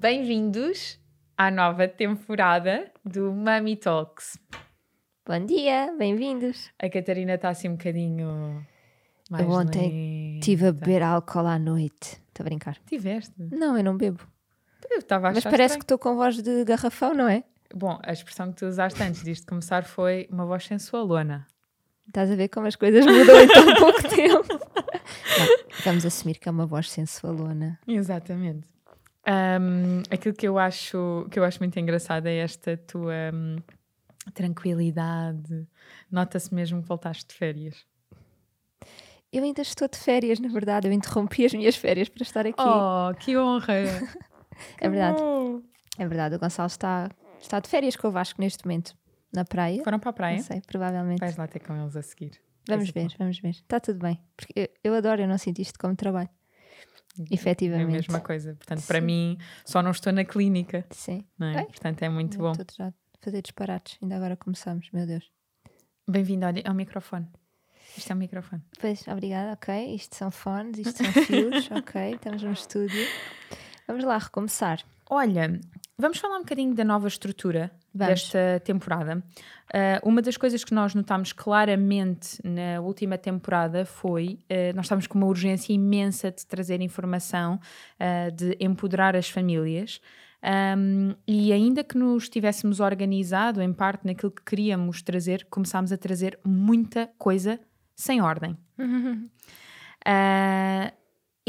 Bem-vindos à nova temporada do Mami Talks. Bom dia, bem-vindos. A Catarina está assim um bocadinho mais Eu ontem lenta. estive a beber álcool à noite. Estou a brincar. Tiveste? Não, eu não bebo. Eu estava a Mas parece que estranho. estou com voz de garrafão, não é? Bom, a expressão que tu usaste antes disto começar foi uma voz sensualona. Estás a ver como as coisas mudam em tão pouco tempo. Não, vamos assumir que é uma voz sensualona. Exatamente. Ahm, aquilo que eu acho que eu acho muito engraçado é esta tua hum, tranquilidade. Nota-se mesmo que voltaste de férias. Eu ainda estou de férias, na verdade. Eu interrompi as minhas férias para estar aqui. Oh, que honra! é verdade. bom. É verdade. O Gonçalo está, está de férias com o Vasco neste momento. Na praia. Foram para a praia? Não sei, provavelmente. Vais lá ter com eles a seguir. Vamos ver, vamos ver. Está tudo bem. Porque eu, eu adoro, eu não sinto isto como trabalho. Efetivamente. É a mesma coisa. Portanto, para Sim. mim, só não estou na clínica. Sim. É? Portanto, é muito bom. Estou já a fazer disparates. Ainda agora começamos, meu Deus. Bem-vindo olha, ao microfone. Isto é um microfone. Pois, obrigada, ok. Isto são fones, isto são fios, ok. Estamos num estúdio. Vamos lá recomeçar. Olha, vamos falar um bocadinho da nova estrutura Vamos. desta temporada. Ah, uma das coisas que nós notámos claramente na última temporada foi ah, nós estávamos com uma urgência imensa de trazer informação, ah, de empoderar as famílias. Ahm, e ainda que nos tivéssemos organizado em parte naquilo que queríamos trazer, começámos a trazer muita coisa sem ordem.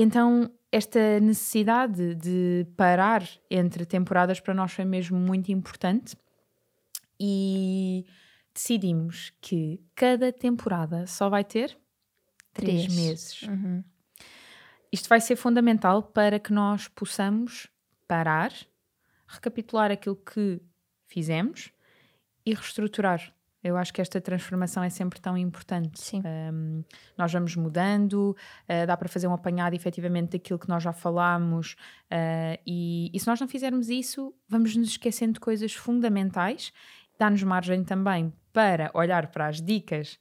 Então, esta necessidade de parar entre temporadas para nós foi mesmo muito importante e decidimos que cada temporada só vai ter três, Três. meses. Uhum. Isto vai ser fundamental para que nós possamos parar, recapitular aquilo que fizemos e reestruturar. Eu acho que esta transformação é sempre tão importante. Sim. Um, nós vamos mudando, uh, dá para fazer um apanhado efetivamente daquilo que nós já falámos, uh, e, e se nós não fizermos isso, vamos nos esquecendo de coisas fundamentais, dá-nos margem também para olhar para as dicas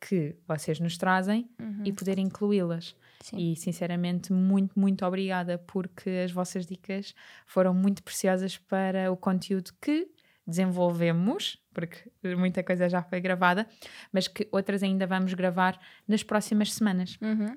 que vocês nos trazem e poder incluí-las. E sinceramente, muito, muito obrigada, porque as vossas dicas foram muito preciosas para o conteúdo que desenvolvemos, porque muita coisa já foi gravada, mas que outras ainda vamos gravar nas próximas semanas. Uhum.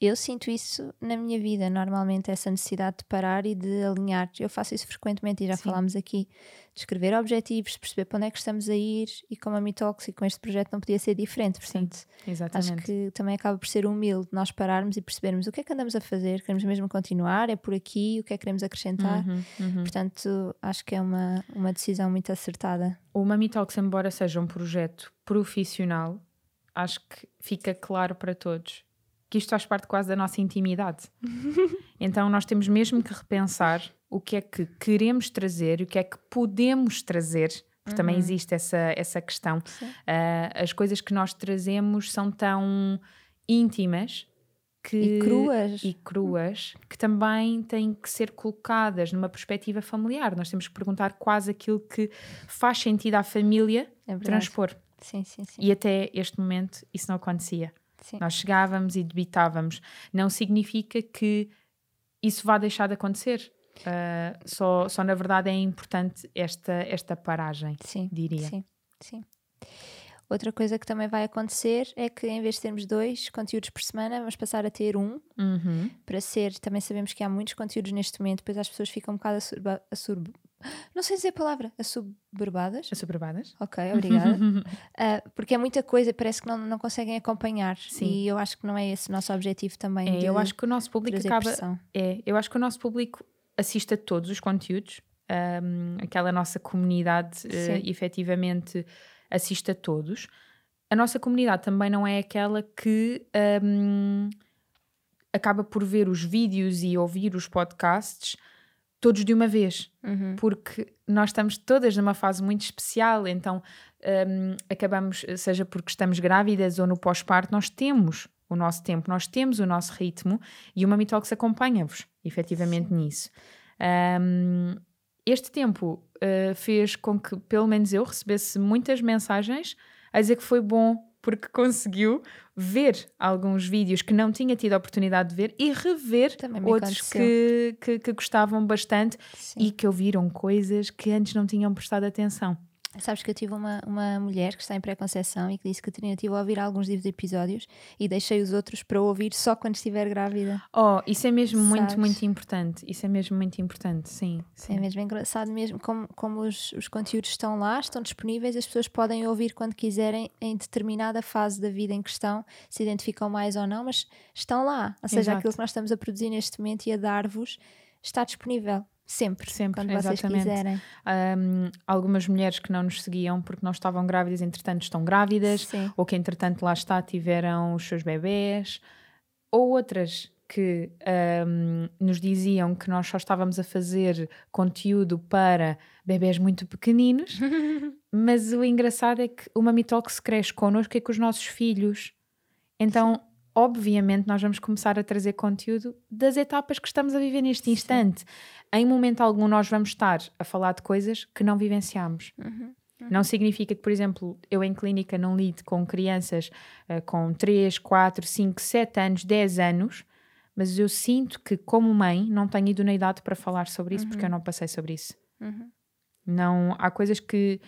Eu sinto isso na minha vida, normalmente, essa necessidade de parar e de alinhar. Eu faço isso frequentemente e já Sim. falámos aqui de escrever objetivos, perceber para onde é que estamos a ir e como a Mitox e com este projeto não podia ser diferente. Portanto, Exatamente. acho que também acaba por ser humilde nós pararmos e percebermos o que é que andamos a fazer, queremos mesmo continuar, é por aqui, o que é que queremos acrescentar. Uhum, uhum. Portanto, acho que é uma, uma decisão muito acertada. O Mami Talks, embora seja um projeto profissional, acho que fica claro para todos que isto faz parte quase da nossa intimidade. então nós temos mesmo que repensar o que é que queremos trazer, o que é que podemos trazer, porque também existe essa, essa questão. Ah, as coisas que nós trazemos são tão íntimas que, E cruas. e cruas que também têm que ser colocadas numa perspectiva familiar. Nós temos que perguntar quase aquilo que faz sentido à família É transpor. Sim, sim, sim. E até este momento isso não acontecia. Sim. Nós chegávamos e debitávamos. Não significa que isso vá deixar de acontecer. Ah, só, só na verdade é importante esta, esta paragem, Sim, diria. Sim, sim. Outra coisa que também vai acontecer é que em vez de termos dois conteúdos por semana, vamos passar a ter um Uhum. para ser. Também sabemos que há muitos conteúdos neste momento, depois as pessoas ficam um bocado assurba, assurb, não sei dizer a palavra, assoberbadas. Assoberbadas? Ok, obrigada. Ah, porque é muita coisa, parece que não, não conseguem acompanhar. Sim. E eu acho que não é esse o nosso objetivo também. É, de eu acho que o nosso público acaba. pressão. É, eu acho que o nosso público assiste a todos os conteúdos. Ahm, aquela nossa comunidade, Sim. efetivamente, assiste a todos. A nossa comunidade também não é aquela que um, acaba por ver os vídeos e ouvir os podcasts todos de uma vez, Uhum. porque nós estamos todas numa fase muito especial, então um, acabamos, seja porque estamos grávidas ou no pós-parto, nós temos o nosso tempo, nós temos o nosso ritmo e o Mami Talks acompanha-vos, efetivamente, nisso. Um, este tempo uh, fez com que, pelo menos eu, recebesse muitas mensagens a dizer que foi bom porque conseguiu ver alguns vídeos que não tinha tido a oportunidade de ver e rever outros que, que, que gostavam bastante Sim. e que ouviram coisas que antes não tinham prestado atenção. Sabes que eu tive uma, uma mulher que está em pré-conceição e que disse que Catarina estive a ouvir alguns dos episódios e deixei os outros para ouvir só quando estiver grávida. Oh, isso é mesmo muito, Sabes? muito importante. Isso é mesmo muito importante, sim. sim. É mesmo engraçado mesmo como, como os, os conteúdos estão lá, estão disponíveis, as pessoas podem ouvir quando quiserem em determinada fase da vida em questão, se identificam mais ou não, mas estão lá. Ou seja, Exato. aquilo que nós estamos a produzir neste momento e a dar-vos está disponível sempre, Sempre, quando vocês exatamente. quiserem. Um, algumas mulheres que não nos seguiam porque não estavam grávidas, entretanto estão grávidas, Sim. ou que entretanto lá está, tiveram os seus bebés, ou outras que um, nos diziam que nós só estávamos a fazer conteúdo para bebés muito pequeninos, mas o engraçado é que o Mami Talks cresce connosco e com os nossos filhos. Então, obviamente, nós vamos começar a trazer conteúdo das etapas que estamos a viver neste instante. Em momento algum, nós vamos estar a falar de coisas que não vivenciamos. Uhum. Não significa que, por exemplo, eu em clínica não lido com crianças eh, com 3, 4, 5, 7 anos, 10 anos, mas eu sinto que, como mãe, não tenho idoneidade para falar sobre isso porque eu não passei sobre isso. Uhum. Não, há coisas que,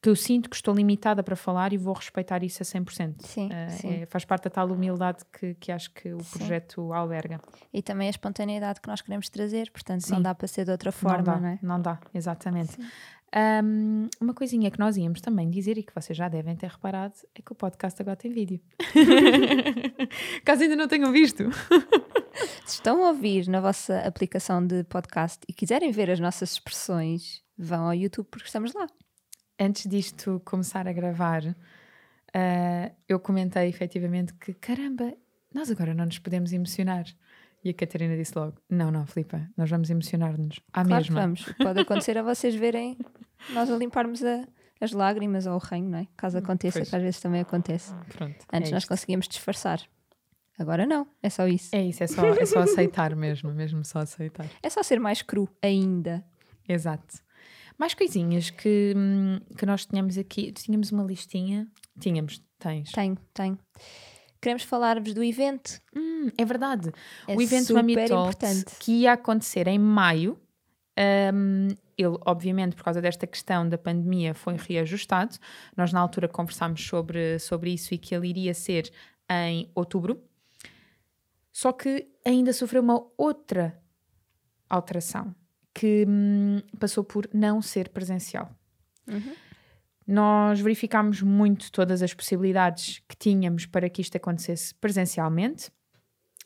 que eu sinto que estou limitada para falar e vou respeitar isso a 100%. Sim, Eh, sim. é- faz parte da tal humildade que, que acho que o Sim. projeto alberga. E também a espontaneidade que nós queremos trazer, portanto não Sim. dá para ser de outra forma, não dá, não é? não dá, exatamente. Um, uma coisinha que nós íamos também dizer e que vocês já devem ter reparado é que o podcast agora tem vídeo. Caso ainda não tenham visto. Se estão a ouvir na vossa aplicação de podcast e quiserem ver as nossas expressões, vão ao YouTube porque estamos lá. Antes disto começar a gravar, ah, eu comentei efetivamente que caramba, nós agora não nos podemos emocionar. E a Catarina disse logo: Não, não, Filipa, nós vamos emocionar-nos à claro mesma. que vamos. Pode acontecer a vocês verem nós a limparmos a- as lágrimas ou o ranho, não é? Caso aconteça, pois. que às vezes também acontece. Pronto. Antes é nós isto. conseguíamos disfarçar. Agora não, é só isso. É isso, é só, é só aceitar mesmo, mesmo só aceitar. É só ser mais cru ainda. Exato. Mais coisinhas que, hum, que nós tínhamos aqui. Tínhamos uma listinha. Tínhamos, tens. Tenho, tenho. Queremos falar-vos do evento. Hum, é verdade. É o evento super Mami que ia acontecer em maio. hum, ele, obviamente, por causa desta questão da pandemia, foi reajustado. Nós, na altura, conversámos sobre, sobre isso e que ele iria ser em outubro. Só que ainda sofreu uma outra alteração, que hum, passou por não ser presencial. Uhum. Nós verificámos muito todas as possibilidades que tínhamos para que isto acontecesse presencialmente.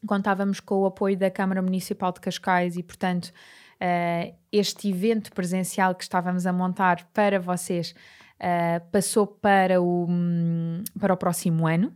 Contávamos com o apoio da Câmara Municipal de Cascais e, portanto, eh, este evento presencial que estávamos a montar para vocês eh, passou para o, hum, para o próximo ano.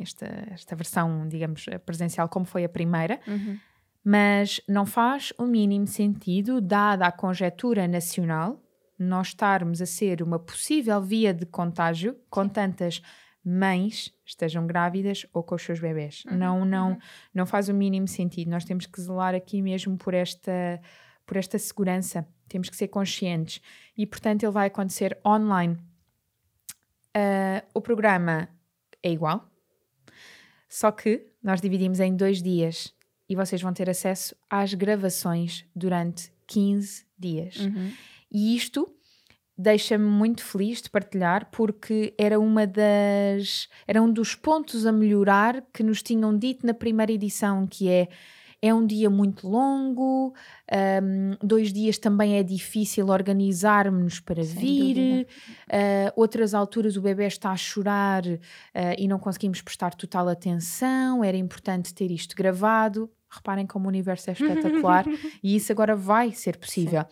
Esta, esta versão, digamos, presencial, como foi a primeira Uhum. Mas não faz o mínimo sentido, dada a conjetura nacional, nós estarmos a ser uma possível via de contágio com tantas mães estejam grávidas ou com os seus bebés. não, não, não faz o mínimo sentido. Nós temos que zelar aqui mesmo por esta, por esta segurança. Temos que ser conscientes. E, portanto, ele vai acontecer online. Ah, o programa é igual, só que nós dividimos em dois dias e vocês vão ter acesso às gravações durante 15 dias. Uhum. E isto deixa-me muito feliz de partilhar porque era uma das era um dos pontos a melhorar que nos tinham dito na primeira edição que é é um dia muito longo, um, dois dias também é difícil organizarmos para Sem vir, uh, outras alturas o bebê está a chorar uh, e não conseguimos prestar total atenção, era importante ter isto gravado. Reparem como o universo é espetacular e isso agora vai ser possível.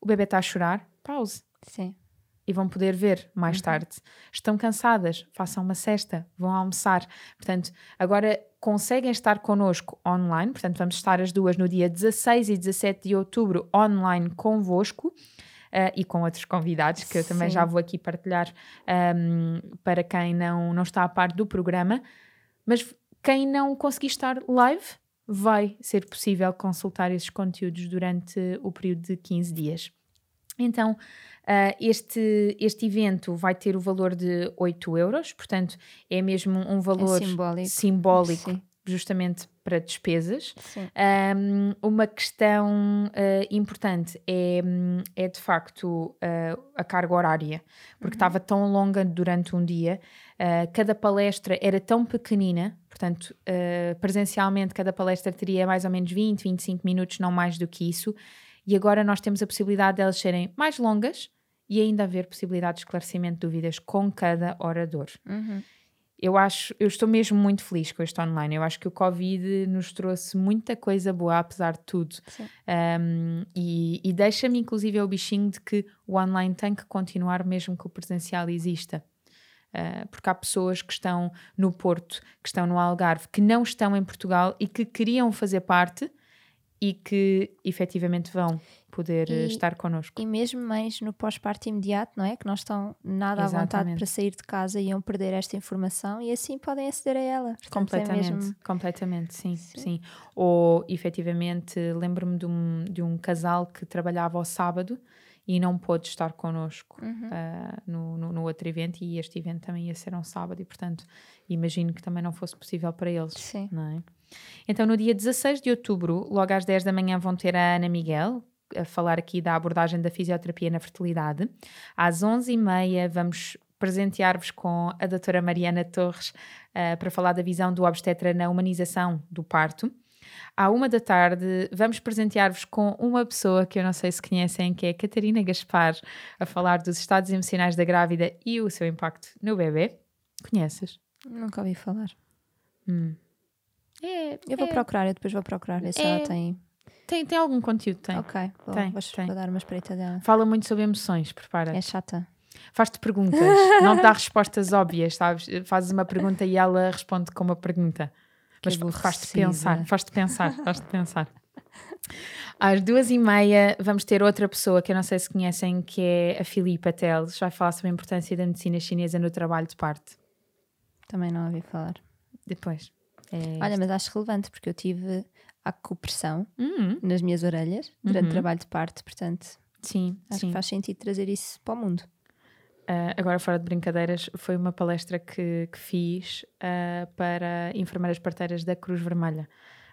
O bebê está a chorar, pause. Sim. e vão poder ver mais tarde. Estão cansadas, façam uma cesta, vão almoçar. Portanto, agora conseguem estar connosco online, portanto, vamos estar as duas no dia 16 e 17 de outubro online convosco. Uh, e com outros convidados que eu também Sim. já vou aqui partilhar um, para quem não, não está a par do programa. Mas quem não conseguir estar live, vai ser possível consultar esses conteúdos durante o período de 15 dias. Então, uh, este, este evento vai ter o valor de 8 euros, portanto, é mesmo um valor simbólico. simbólico Sim. justamente para despesas. Um, uma questão uh, importante é, é de facto uh, a carga horária, porque estava tão longa durante um dia, uh, cada palestra era tão pequenina, portanto, presencialmente cada palestra teria mais ou menos 20, 25 minutos, não mais do que isso, e agora nós temos a possibilidade de elas serem mais longas e ainda haver possibilidade de esclarecimento de dúvidas com cada orador. Uhum. Eu acho, eu estou mesmo muito feliz com este online. Eu acho que o Covid nos trouxe muita coisa boa, apesar de tudo. Um, e, e deixa-me, inclusive, o bichinho de que o online tem que continuar, mesmo que o presencial exista. Uh, porque há pessoas que estão no Porto, que estão no Algarve, que não estão em Portugal e que queriam fazer parte e que efetivamente vão poder E- estar connosco. E mesmo mães no pós-parto imediato, não é? Que não estão nada à vontade Exatamente. para sair de casa e iam perder esta informação e assim podem aceder a ela. Portanto, é Completamente, mesmo- completamente, sim, Sim. sim. Ou, efetivamente, lembro-me de um, de um casal que trabalhava ao sábado e não pôde estar connosco Uhum. ah, no, no, no outro evento e este evento também ia ser um sábado e, portanto, imagino que também não fosse possível para eles, Sim. é? Então, no dia 16 de outubro, logo às 10 da manhã, vão ter a Ana Miguel a falar aqui da abordagem da fisioterapia na fertilidade. Às 11h30 vamos presentear-vos com a doutora Mariana Torres ah, para falar da visão do obstetra na humanização do parto. À uma da tarde, vamos presentear-vos com uma pessoa que eu não sei se conhecem, que é a Catarina Gaspar, a falar dos estados emocionais da grávida e o seu impacto no bebê. Conheces? Nunca ouvi falar. Hum. É, Eu vou é- procurar, eu depois vou procurar ver se É- ela tem. Tem, tem algum conteúdo, tem. Ok, vou, Tem, vou, tem. vou dar uma espreita dela. Fala muito sobre emoções, prepara. É chata. Faz-te perguntas, não te dá respostas óbvias, sabes? Fazes uma pergunta e ela responde com uma pergunta. Mas faz-te pensar, faz-te pensar, faz-te pensar. Às duas e meia vamos ter outra pessoa que eu não sei se conhecem, que é a Filipa Teles, vai falar sobre a importância da medicina chinesa no trabalho de parte. Também não ouvi falar. Depois. É Olha, mas acho relevante porque eu tive acupressão Hum, nas minhas orelhas durante Uhum. o trabalho de parto, portanto sim, acho sim. que faz sentido trazer isso para o mundo. Uh, agora, fora de brincadeiras, foi uma palestra que, que fiz uh, para enfermeiras parteiras da Cruz Vermelha.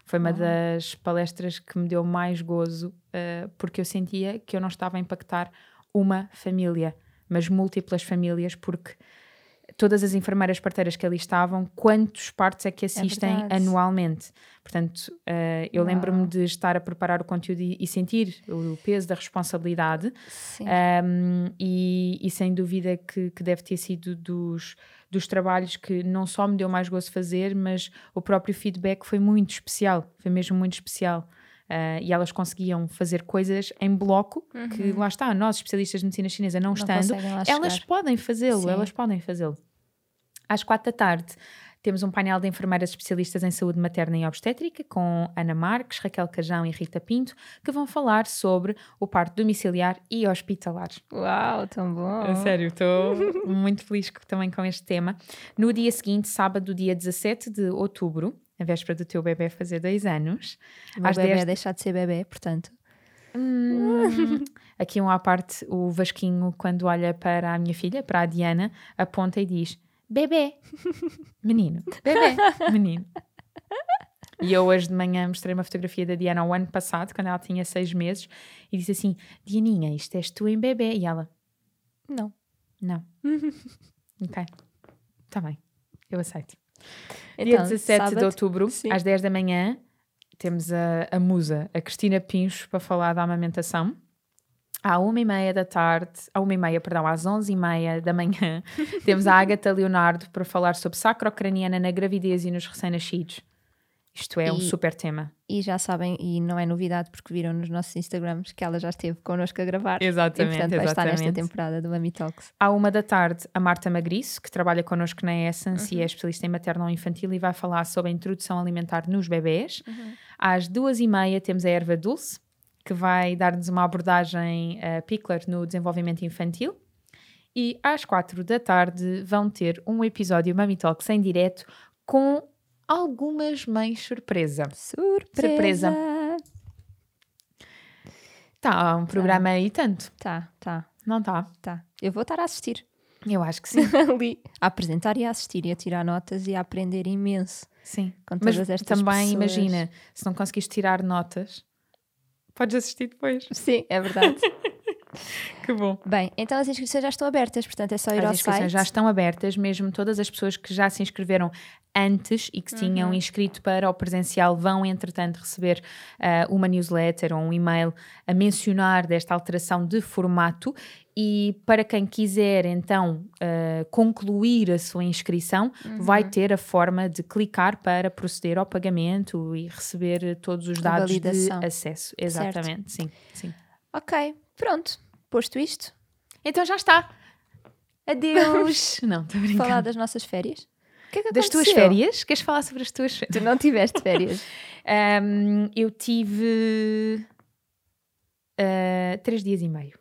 Foi uma Oh. das palestras que me deu mais gozo, uh, porque eu sentia que eu não estava a impactar uma família, mas múltiplas famílias, porque todas as enfermeiras parteiras que ali estavam, quantos partos é que assistem verdade. anualmente? Portanto, uh, eu lembro-me de estar a preparar o conteúdo e, e sentir o peso da responsabilidade. Um, e, e sem dúvida que, que deve ter sido dos, dos trabalhos que não só me deu mais gosto fazer, mas o próprio feedback foi muito especial, foi mesmo muito especial. Uh, e elas conseguiam fazer coisas em bloco, que lá está, nós especialistas de medicina chinesa não, Não estando, elas podem fazê-lo, elas podem fazê-lo. Às quatro da tarde temos um painel de enfermeiras especialistas em saúde materna e obstétrica com Ana Marques, Raquel Cajão e Rita Pinto, que vão falar sobre o parto domiciliar e hospitalar. Uau, tão bom. A sério, estou muito feliz também com este tema. No dia seguinte, sábado, dia 17 de outubro, a véspera do teu bebê fazer dois anos, O meu às bebê 10 é deixar de ser bebê, portanto. Hum, aqui um à parte, o Vasquinho, quando olha para a minha filha, para a Diana, aponta e diz: Bebê, menino, bebê, menino. E eu hoje de manhã mostrei uma fotografia da Diana ao ano passado, quando ela tinha seis meses, e disse assim: Dianinha, isto és tu em bebê. E ela: Não. Não. ok, está bem, eu aceito. Dia Então, 17 de sábado, outubro, sim. às 10 da manhã, temos a, a musa, a Cristina Pincho, para falar da amamentação. À uma e meia da tarde, à uma e meia, perdão, às onze e meia da manhã, temos a Agatha Leonardo para falar sobre sacrocraniana na gravidez e nos recém-nascidos. Isto é um E- super tema. E já sabem, e não é novidade porque viram nos nossos Instagrams que ela já esteve connosco a gravar. Exatamente, e portanto vai estar nesta temporada do Mami Talks. À uma da tarde, a Marta Magriço, que trabalha connosco na Essence Uhum. e é especialista em maternal infantil e vai falar sobre a introdução alimentar nos bebés. Às duas e meia temos a Erva Dulce, que vai dar-nos uma abordagem uh, Pickler no desenvolvimento infantil. E às quatro da tarde vão ter um episódio Mami Talks em direto com algumas mães surpresa. Surpresa! Tá, um programa aí tanto, Tá, tá, não tá? tá. Eu vou estar a assistir. Eu acho que sim, Ali. A apresentar e a assistir e a tirar notas e a aprender imenso. sim. Com Mas todas estas também pessoas. imagina, se não conseguires tirar notas, podes assistir depois. Sim, é verdade. Que bom. Bem, então as inscrições já estão abertas, portanto é só ir ao As inscrições site. já estão abertas, mesmo todas as pessoas que já se inscreveram antes e que se tinham Uhum. inscrito para o presencial vão, entretanto, receber ah, uma newsletter ou um e-mail a mencionar desta alteração de formato. E para quem quiser, então, ah, concluir a sua inscrição, vai Uhum. ter a forma de clicar para proceder ao pagamento e receber todos os dados de acesso. Exatamente, sim, sim. Ok, pronto. Posto isto, Então já está. Adeus. Não, estou brincando. falar das nossas férias. O que é que Das tuas férias? Queres falar sobre as tuas férias? Tu não tiveste férias. Ahm, eu tive ah, três dias e meio.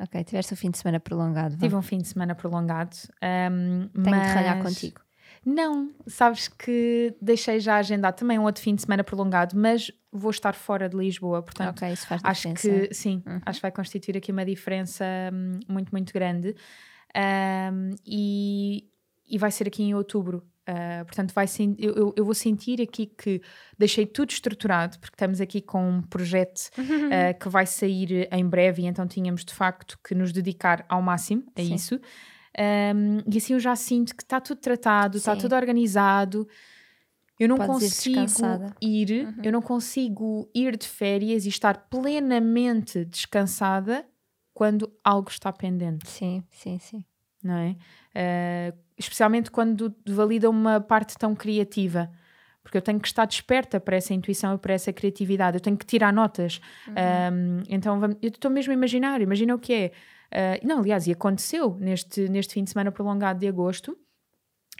ok, tiveste o fim de semana prolongado. vá. Tive um fim de semana prolongado. ahm, Tenho de ralhar mas- contigo. Não, sabes que deixei já agendado também um outro fim de semana prolongado, mas vou estar fora de Lisboa, portanto Ok, isso faz acho diferença. que sim, Uhum. acho que vai constituir aqui uma diferença hum, muito, muito grande. Ahm, e, e vai ser aqui em outubro. Ah, portanto, vai eu, eu, vou sentir aqui que deixei tudo estruturado, porque estamos aqui com um projeto ah, que vai sair em breve, e então tínhamos de facto que nos dedicar ao máximo a Sim. isso. Ahm, e assim eu já sinto que está tudo tratado, está tudo organizado. Eu não Podes ir consigo descansada. ir, Uhum. eu não consigo ir de férias e estar plenamente descansada quando algo está pendente, Sim, sim, sim. não é? Ah, especialmente quando valida uma parte tão criativa. Porque eu tenho que estar desperta para essa intuição e para essa criatividade. Eu tenho que tirar notas. Uhum. Um, então, eu estou mesmo a imaginar. Imagina o que é. Uh, não, aliás, e aconteceu neste, neste fim de semana prolongado de agosto.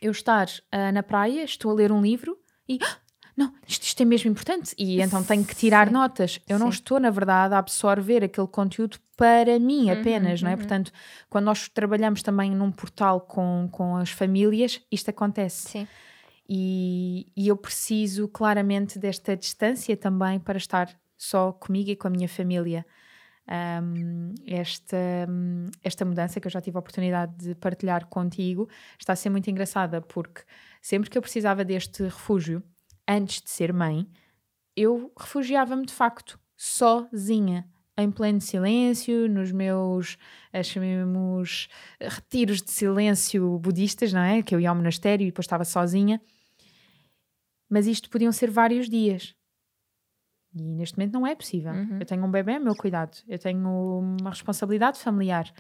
Eu estar uh, na praia, estou a ler um livro e... "Ah, Não, isto, isto é mesmo importante. E então tenho que tirar Sim. notas. Eu não Sim. estou, na verdade, a absorver aquele conteúdo para mim Uhum, apenas, não é? uhum. Portanto, quando nós trabalhamos também num portal com, com as famílias, isto acontece. Sim. E, e eu preciso claramente desta distância também para estar só comigo e com a minha família. Um, esta, esta mudança que eu já tive a oportunidade de partilhar contigo está a ser muito engraçada porque sempre que eu precisava deste refúgio, antes de ser mãe, eu refugiava-me de facto sozinha, em pleno silêncio, nos meus, eh, chamemos, retiros de silêncio budistas, não é? Que eu ia ao monastério e depois estava sozinha. Mas isto podiam ser vários dias. E neste momento não é possível. Uhum. Eu tenho um bebê ao meu cuidado. Eu tenho uma responsabilidade familiar.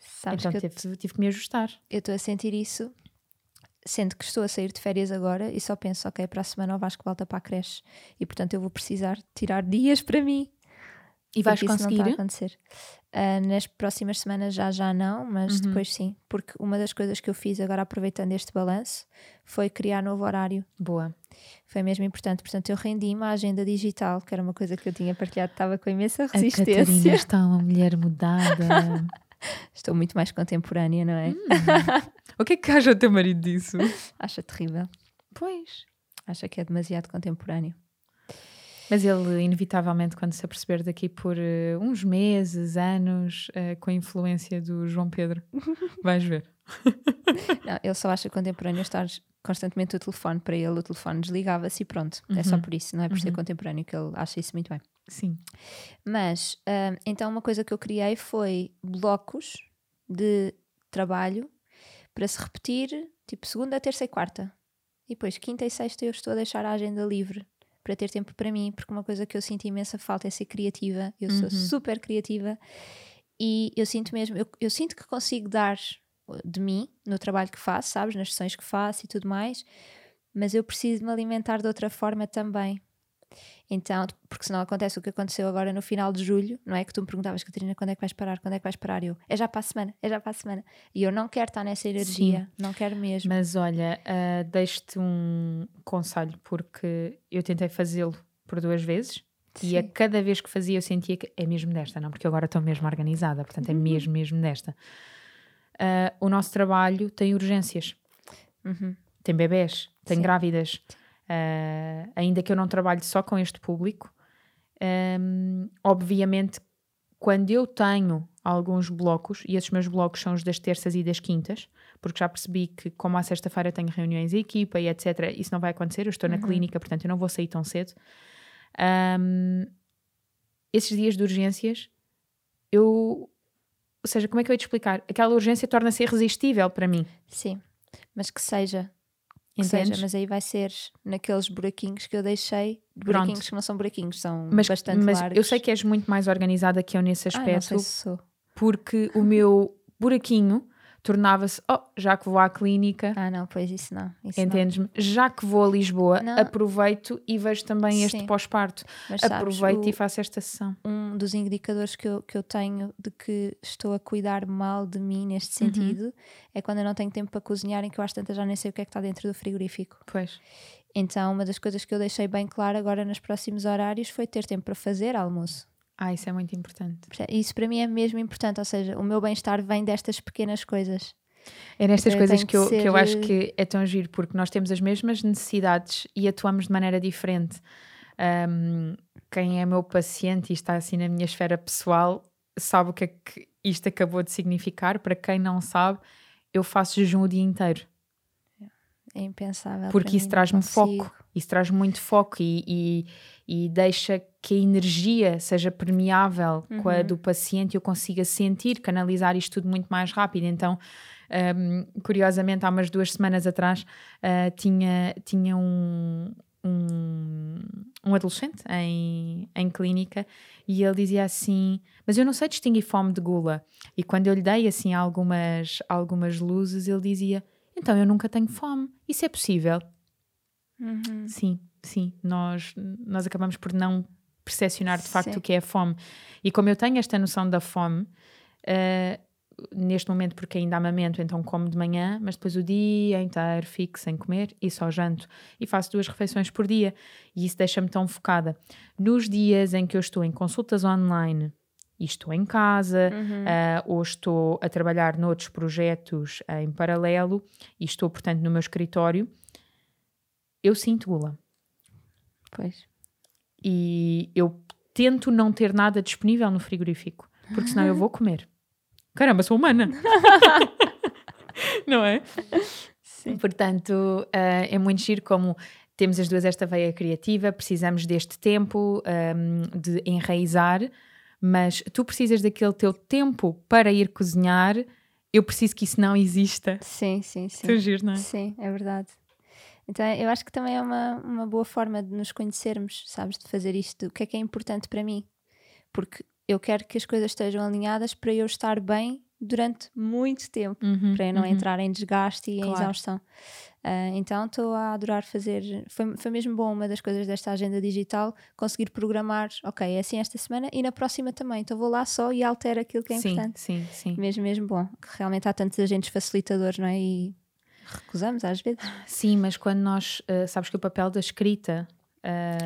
Sabes então que eu tive, tive que me ajustar. eu estou a sentir isso, sendo que estou a sair de férias agora e só penso, ok, para a semana o Vasco volta para a creche e portanto eu vou precisar tirar dias para mim. E vais isso não está a conseguir? acontecer. Ah, nas próximas semanas já já não, mas Uhum. depois sim, porque uma das coisas que eu fiz agora aproveitando este balanço foi criar novo horário. Boa. Foi mesmo importante, portanto eu rendi-me à agenda digital, que era uma coisa que eu tinha partilhado, estava com imensa A Catarina resistência. está uma mulher mudada. Estou muito mais contemporânea, não é? o que é que acha o teu marido disso? Acha terrível. Pois. Acha que é demasiado contemporâneo. Mas ele, inevitavelmente, quando se aperceber daqui por eh, uns meses, anos, eh, com a influência do João Pedro, vais ver. Não, ele só acha contemporâneo estar constantemente o telefone. Para ele, o telefone desligava-se e pronto. É só Uhum. por isso, não é por ser Uhum. contemporâneo que ele acha isso muito bem. Sim. Mas, hum, então, uma coisa que eu criei foi blocos de trabalho para se repetir, tipo, segunda, terça e quarta. E depois, quinta e sexta, eu estou a deixar a agenda livre para ter tempo para mim, porque uma coisa que eu sinto imensa falta é ser criativa. Eu sou Uhum. super criativa e eu sinto mesmo, eu, eu sinto que consigo dar de mim no trabalho que faço, sabes, nas sessões que faço e tudo mais, mas eu preciso me alimentar de outra forma também. Então, porque senão acontece o que aconteceu agora no final de julho, não é? Que tu me perguntavas, Catarina, quando é que vais parar? Quando é que vais parar? Eu, é já para a semana, é já para a semana. E eu não quero estar nessa energia, Sim. não quero mesmo. Mas olha, uh, deixo-te um conselho, porque eu tentei fazê-lo por duas vezes. Sim. E a cada vez que fazia eu sentia que é mesmo desta, não? Porque agora estou mesmo organizada, portanto é uhum. mesmo, mesmo desta. Uh, o nosso trabalho tem urgências, uhum. tem bebés, tem Sim. grávidas. Uh, ainda que eu não trabalhe só com este público, um, obviamente, quando eu tenho alguns blocos, e esses meus blocos são os das terças e das quintas, porque já percebi que, como à sexta-feira tenho reuniões em equipa e etc., isso não vai acontecer. Eu estou uhum. na clínica, portanto, eu não vou sair tão cedo. Um, esses dias de urgências, eu. Ou seja, como é que eu ia te explicar? Aquela urgência torna-se irresistível para mim. Sim, mas que seja seja, mas aí vai ser naqueles buraquinhos que eu deixei, buraquinhos Pronto. que não são buraquinhos, são mas, bastante mas largos. Eu sei que és muito mais organizada que eu nesse aspecto, porque o meu buraquinho tornava-se, oh, já que vou à clínica. Ah, não, pois isso não. Entendes-me? Já que vou a Lisboa, não. aproveito e vejo também Sim. este pós-parto. Aproveito o, e faço esta sessão. Um dos indicadores que eu, que eu tenho de que estou a cuidar mal de mim neste uhum. sentido uhum. é quando eu não tenho tempo para cozinhar, em que eu às tantas já nem sei o que é que está dentro do frigorífico. Pois. Então, uma das coisas que eu deixei bem claro agora nos próximos horários foi ter tempo para fazer almoço. Ah, isso é muito importante. Isso para mim é mesmo importante, ou seja, o meu bem-estar vem destas pequenas coisas. É nestas então, coisas que eu, ser... que eu acho que é tão giro, porque nós temos as mesmas necessidades e atuamos de maneira diferente. Um, quem é meu paciente e está assim na minha esfera pessoal sabe o que é que isto acabou de significar. Para quem não sabe, eu faço jejum o dia inteiro. É impensável. Porque isso traz-me foco, isso traz muito foco e, e, e, deixa que a energia seja permeável uhum. com a uhum. do paciente e eu consiga sentir, canalizar isto tudo muito mais rápido. Então, um, curiosamente, há umas duas semanas atrás, uh, tinha, tinha um, um, um, adolescente em, em clínica e ele dizia assim: Mas eu não sei distinguir fome de gula. E quando eu lhe dei assim algumas, algumas luzes, ele dizia: Então eu nunca tenho fome. Isso é possível? Uhum. Sim, sim. Nós, nós acabamos por não percepcionar de facto sim. o que é a fome. E como eu tenho esta noção da fome, uh, neste momento porque ainda amamento, então como de manhã, mas depois o dia inteiro fico sem comer e só janto e faço duas refeições por dia e isso deixa-me tão focada. Nos dias em que eu estou em consultas online e estou em casa uhum. uh, ou estou a trabalhar noutros projetos uh, em paralelo e estou, portanto, no meu escritório, eu sinto gula. Pois. E eu tento não ter nada disponível no frigorífico, porque senão eu vou comer. Caramba, sou humana. não é? Sim. Portanto, uh, é muito giro como temos as duas esta veia criativa, precisamos deste tempo um, de enraizar, mas tu precisas daquele teu tempo para ir cozinhar. Eu preciso que isso não exista. Sim, sim, sim. Tu giro, não é? Sim, é verdade. Então eu acho que também é uma, uma boa forma de nos conhecermos, sabes, de fazer isto. O que é que é importante para mim? Porque eu quero que as coisas estejam alinhadas para eu estar bem durante muito tempo, uhum, para eu não uhum. entrar em desgaste e claro. em exaustão. Uh, então estou a adorar fazer. Foi, foi mesmo bom uma das coisas desta agenda digital conseguir programar, ok, é assim esta semana e na próxima também. Então vou lá só e altero aquilo que é sim, importante. Sim, sim. Mesmo, mesmo bom. Realmente há tantos agentes facilitadores, não é? E recusamos às vezes. Sim, mas quando nós. Uh, sabes que o papel da escrita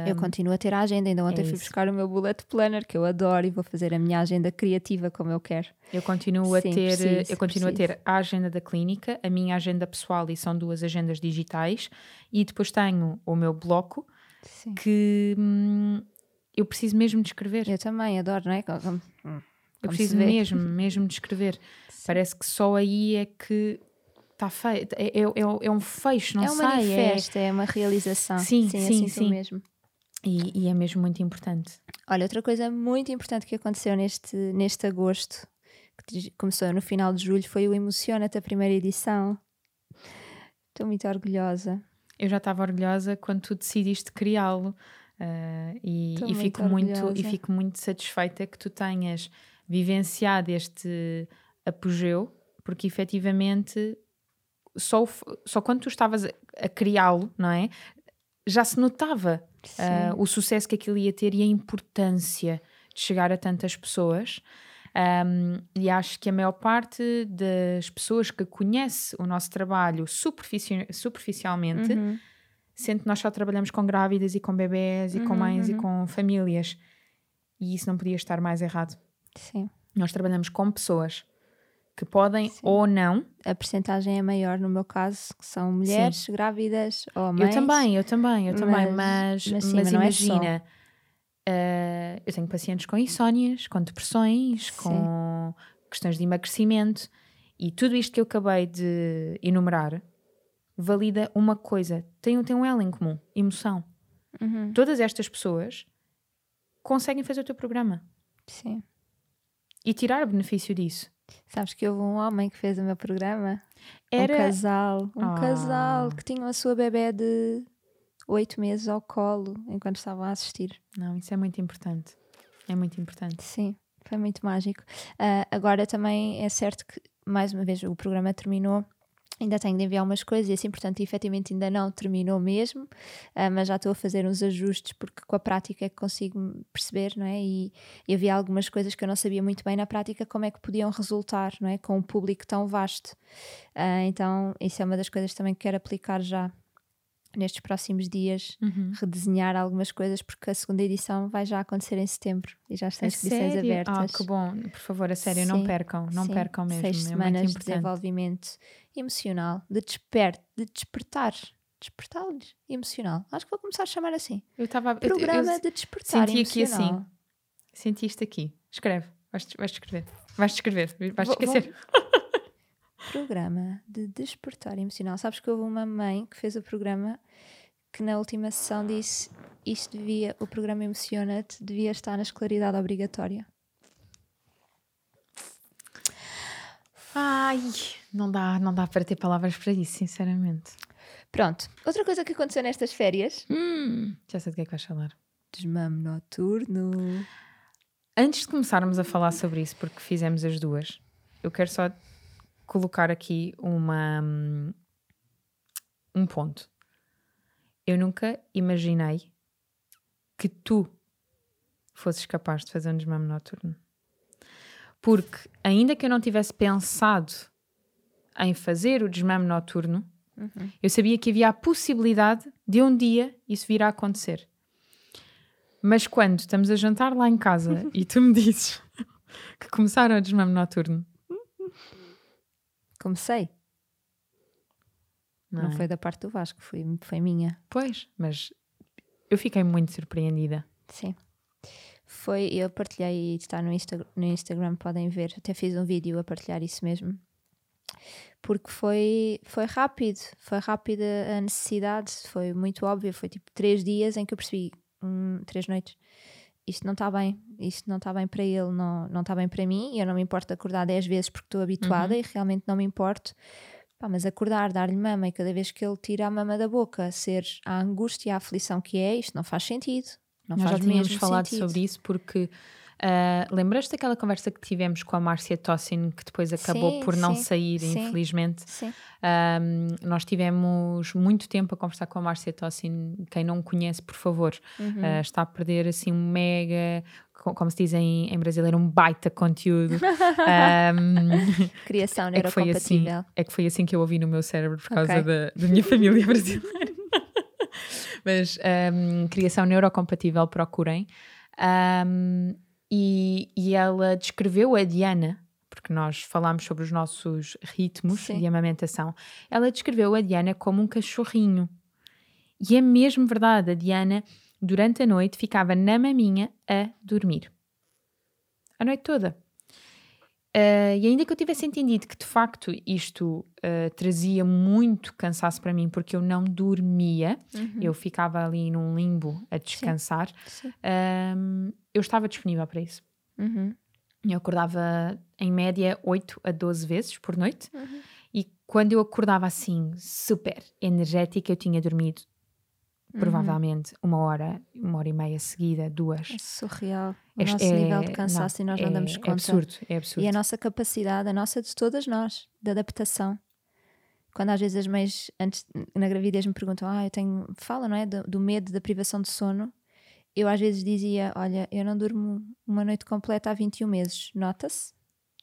eu continuo a ter a agenda, ainda ontem é fui buscar o meu bullet planner que eu adoro e vou fazer a minha agenda criativa como eu quero. Eu continuo Sim, a ter, preciso, eu continuo preciso. a ter a agenda da clínica, a minha agenda pessoal e são duas agendas digitais e depois tenho o meu bloco Sim. que hum, eu preciso mesmo de escrever. Eu também adoro, não é? Como, eu preciso mesmo, mesmo de escrever. Parece que só aí é que está feito, é, é, é, um fecho, não é sei. É um manifesto, é... é uma realização. Sim, sim, sim. Assim sim. mesmo. E, e, é mesmo muito importante. Olha, outra coisa muito importante que aconteceu neste, neste agosto, que começou no final de julho, foi o Emociona-te, a primeira edição. Estou muito orgulhosa. Eu já estava orgulhosa quando tu decidiste criá-lo. Uh, e, e fico muito e fico muito satisfeita que tu tenhas vivenciado este apogeu, porque efetivamente só, só quando tu estavas a, a criá-lo, não é? Já se notava uh, o sucesso que aquilo ia ter e a importância de chegar a tantas pessoas. Um, e acho que a maior parte das pessoas que conhece o nosso trabalho superfici superficialmente uhum. sente que nós só trabalhamos com grávidas e com bebés e uhum, com mães uhum. e com famílias. E isso não podia estar mais errado. Sim. Nós trabalhamos com pessoas que podem Sim. ou não. A percentagem é maior no meu caso, que são mulheres Sim. grávidas ou mães. Eu também, eu também, eu também, mas, mas, mas, mas imagina, é uh, eu tenho pacientes com insónias, com depressões, Sim. com questões de emagrecimento e tudo isto que eu acabei de enumerar valida uma coisa, tem, tem um elo em comum, emoção. Uhum. Todas estas pessoas conseguem fazer o teu programa. Sim. E tirar o benefício disso. Sabes que houve um homem que fez o meu programa? Era... Um casal, um oh. casal que tinha a sua bebê de oito meses ao colo enquanto estavam a assistir. Não, isso é muito importante. É muito importante. Sim, foi muito mágico. Uh, agora também é certo que, mais uma vez, o programa terminou ainda tenho de enviar umas coisas e assim, portanto, efetivamente ainda não terminou mesmo, uh, mas já estou a fazer uns ajustes porque com a prática é que consigo perceber, não é? E, e, havia algumas coisas que eu não sabia muito bem na prática como é que podiam resultar, não é? Com um público tão vasto. Uh, então, isso é uma das coisas também que quero aplicar já nestes próximos dias uhum. redesenhar algumas coisas porque a segunda edição vai já acontecer em setembro e já estão inscrições abertas. Ah, que bom, por favor, a sério, sim, não percam, não sim. percam mesmo. Seis é semanas de desenvolvimento emocional, de, desper de despertar. Despertar-lhes emocional. Acho que vou começar a chamar assim. Eu estava Programa eu, eu, de despertar senti emocional. aqui assim. Senti isto aqui. Escreve. Vais, vais escrever. Vais escrever. Vais esquecer. Vou... programa de despertar emocional. Sabes que houve uma mãe que fez o programa que na última sessão disse isto devia, o programa Emociona-te devia estar na escolaridade obrigatória. Ai, não dá, não dá para ter palavras para isso, sinceramente. Pronto, outra coisa que aconteceu nestas férias. Hum, já sei do que é que vais falar. Desmame noturno. Antes de começarmos a falar sobre isso, porque fizemos as duas, eu quero só colocar aqui uma, um ponto. Eu nunca imaginei que tu fosses capaz de fazer um desmame noturno. Porque, ainda que eu não tivesse pensado em fazer o desmame noturno, uhum. eu sabia que havia a possibilidade de um dia isso vir a acontecer. Mas quando estamos a jantar lá em casa e tu me dizes que começaram o desmame noturno Comecei. Não, não é? foi da parte do Vasco, foi, foi minha. Pois, mas eu fiquei muito surpreendida. Sim. Foi, eu partilhei, está no, Insta, no Instagram, podem ver, até fiz um vídeo a partilhar isso mesmo. Porque foi, foi rápido, foi rápida a necessidade, foi muito óbvio, foi tipo três dias em que eu percebi, hum, três noites, isto não está bem, isto não está bem para ele, não, não está bem para mim, e eu não me importo acordar 10 vezes porque estou habituada uhum. e realmente não me importo. Pá, mas acordar, dar-lhe mama e cada vez que ele tira a mama da boca, ser a angústia e a aflição que é, isto não faz sentido. Não Nós faz já tínhamos falado sentido. sobre isso porque Uh, Lembras-te daquela conversa que tivemos com a Márcia Tossin, que depois acabou sim, por não sim, sair, sim, infelizmente? Sim. Um, nós tivemos muito tempo a conversar com a Márcia Tossin. Quem não conhece, por favor, uhum. uh, está a perder assim um mega, como se diz em, em brasileiro, um baita conteúdo. um, Criação neurocompatível. É que, assim, é que foi assim que eu ouvi no meu cérebro por causa okay. da, da minha família brasileira. Mas um, criação neurocompatível, procurem. Um, e, e ela descreveu a Diana, porque nós falámos sobre os nossos ritmos Sim. de amamentação, ela descreveu a Diana como um cachorrinho. E é mesmo verdade, a Diana, durante a noite, ficava na maminha a dormir. A noite toda. Uh, e ainda que eu tivesse entendido que de facto isto uh, trazia muito cansaço para mim, porque eu não dormia, uhum. eu ficava ali num limbo a descansar, Sim. Sim. Uh, eu estava disponível para isso. Uhum. Eu acordava em média 8 a 12 vezes por noite, uhum. e quando eu acordava assim, super energética, eu tinha dormido Uhum. provavelmente uma hora, uma hora e meia seguida, duas. É surreal. O é, nosso é, nível de cansaço não, e nós é, não damos conta. É absurdo, é absurdo. E a nossa capacidade, a nossa de todas nós, de adaptação. quando às vezes as mães, antes na gravidez, me perguntam, ah, eu tenho, fala, não é? Do, do medo da privação de sono. Eu às vezes dizia, olha, eu não durmo uma noite completa há 21 meses, nota-se?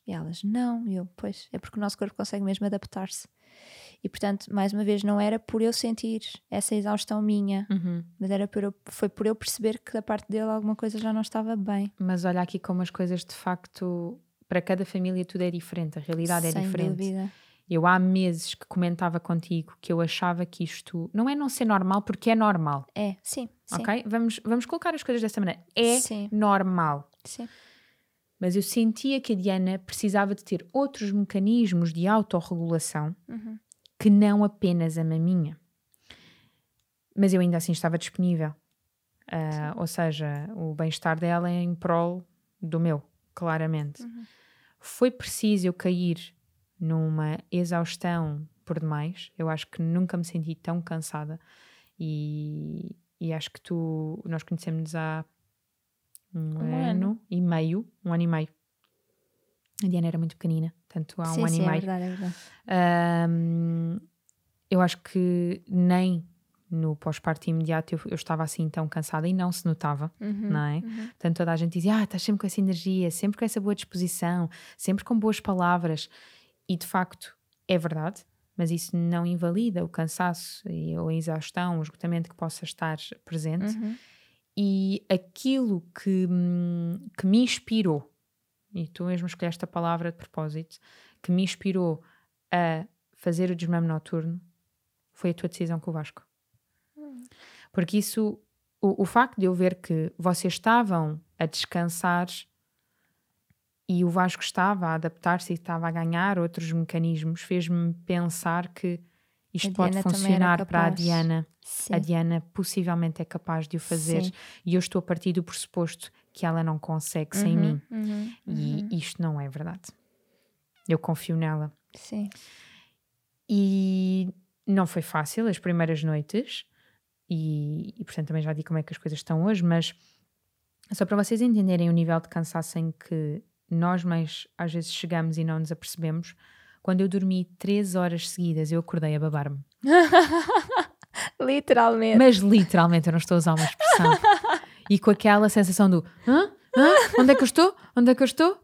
E elas, não. E eu, pois, é porque o nosso corpo consegue mesmo adaptar-se. E portanto, mais uma vez, não era por eu sentir essa exaustão minha, Uhum. mas era por eu, foi por eu perceber que da parte dele alguma coisa já não estava bem. Mas olha aqui como as coisas de facto, para cada família tudo é diferente, a realidade é Sem diferente. dúvida. Eu há meses que comentava contigo que eu achava que isto não é não ser normal, porque é normal, É, sim, sim. ok? Vamos, vamos colocar as coisas dessa maneira. É Sim. normal. sim. Mas eu sentia que a Diana precisava de ter outros mecanismos de autorregulação Uhum. Que não apenas a maminha. Mas eu ainda assim estava disponível. Ah, ou seja, o bem-estar dela é em prol do meu, claramente. Uhum. Foi preciso eu cair numa exaustão por demais. Eu acho que nunca me senti tão cansada. E, e acho que tu, nós conhecemos há um, Um ano, ano. e meio, um ano e meio. A Diana era muito pequenina, portanto há um sim, ano sim, e é meio. verdade, é verdade. Ahm, eu acho que nem no pós-parto imediato eu, eu estava assim tão cansada e não se notava, Uhum, não é? uhum. Portanto, toda a gente dizia: Ah, estás sempre com essa energia, sempre com essa boa disposição, sempre com boas palavras. E de facto é verdade, mas isso não invalida o cansaço e, ou a exaustão, o esgotamento que possa estar presente. Uhum. E aquilo que, hum, que me inspirou, e tu mesmo escolheste a palavra de propósito, que me inspirou a fazer o desmame noturno foi a tua decisão com o Vasco. Porque isso, o, o facto de eu ver que vocês estavam a descansar e o Vasco estava a adaptar-se e estava a ganhar outros mecanismos, fez-me pensar que isto pode funcionar para a. Diana. Sim. A Diana possivelmente é capaz de o fazer Sim. e eu estou a partir do pressuposto que ela não consegue sem Uhum, mim. uhum, E uhum. isto não é verdade. Eu confio nela. Sim. E não foi fácil as primeiras noites, e, e portanto também já digo como é que as coisas estão hoje, mas só para vocês entenderem o nível de cansaço em que nós mães às vezes chegamos e não nos apercebemos, quando eu dormi três horas seguidas eu acordei a babar-me. Literalmente. Mas literalmente eu não estou a usar uma expressão. e com aquela sensação do Hã? Hã? Onde é que eu estou? Onde é que eu estou?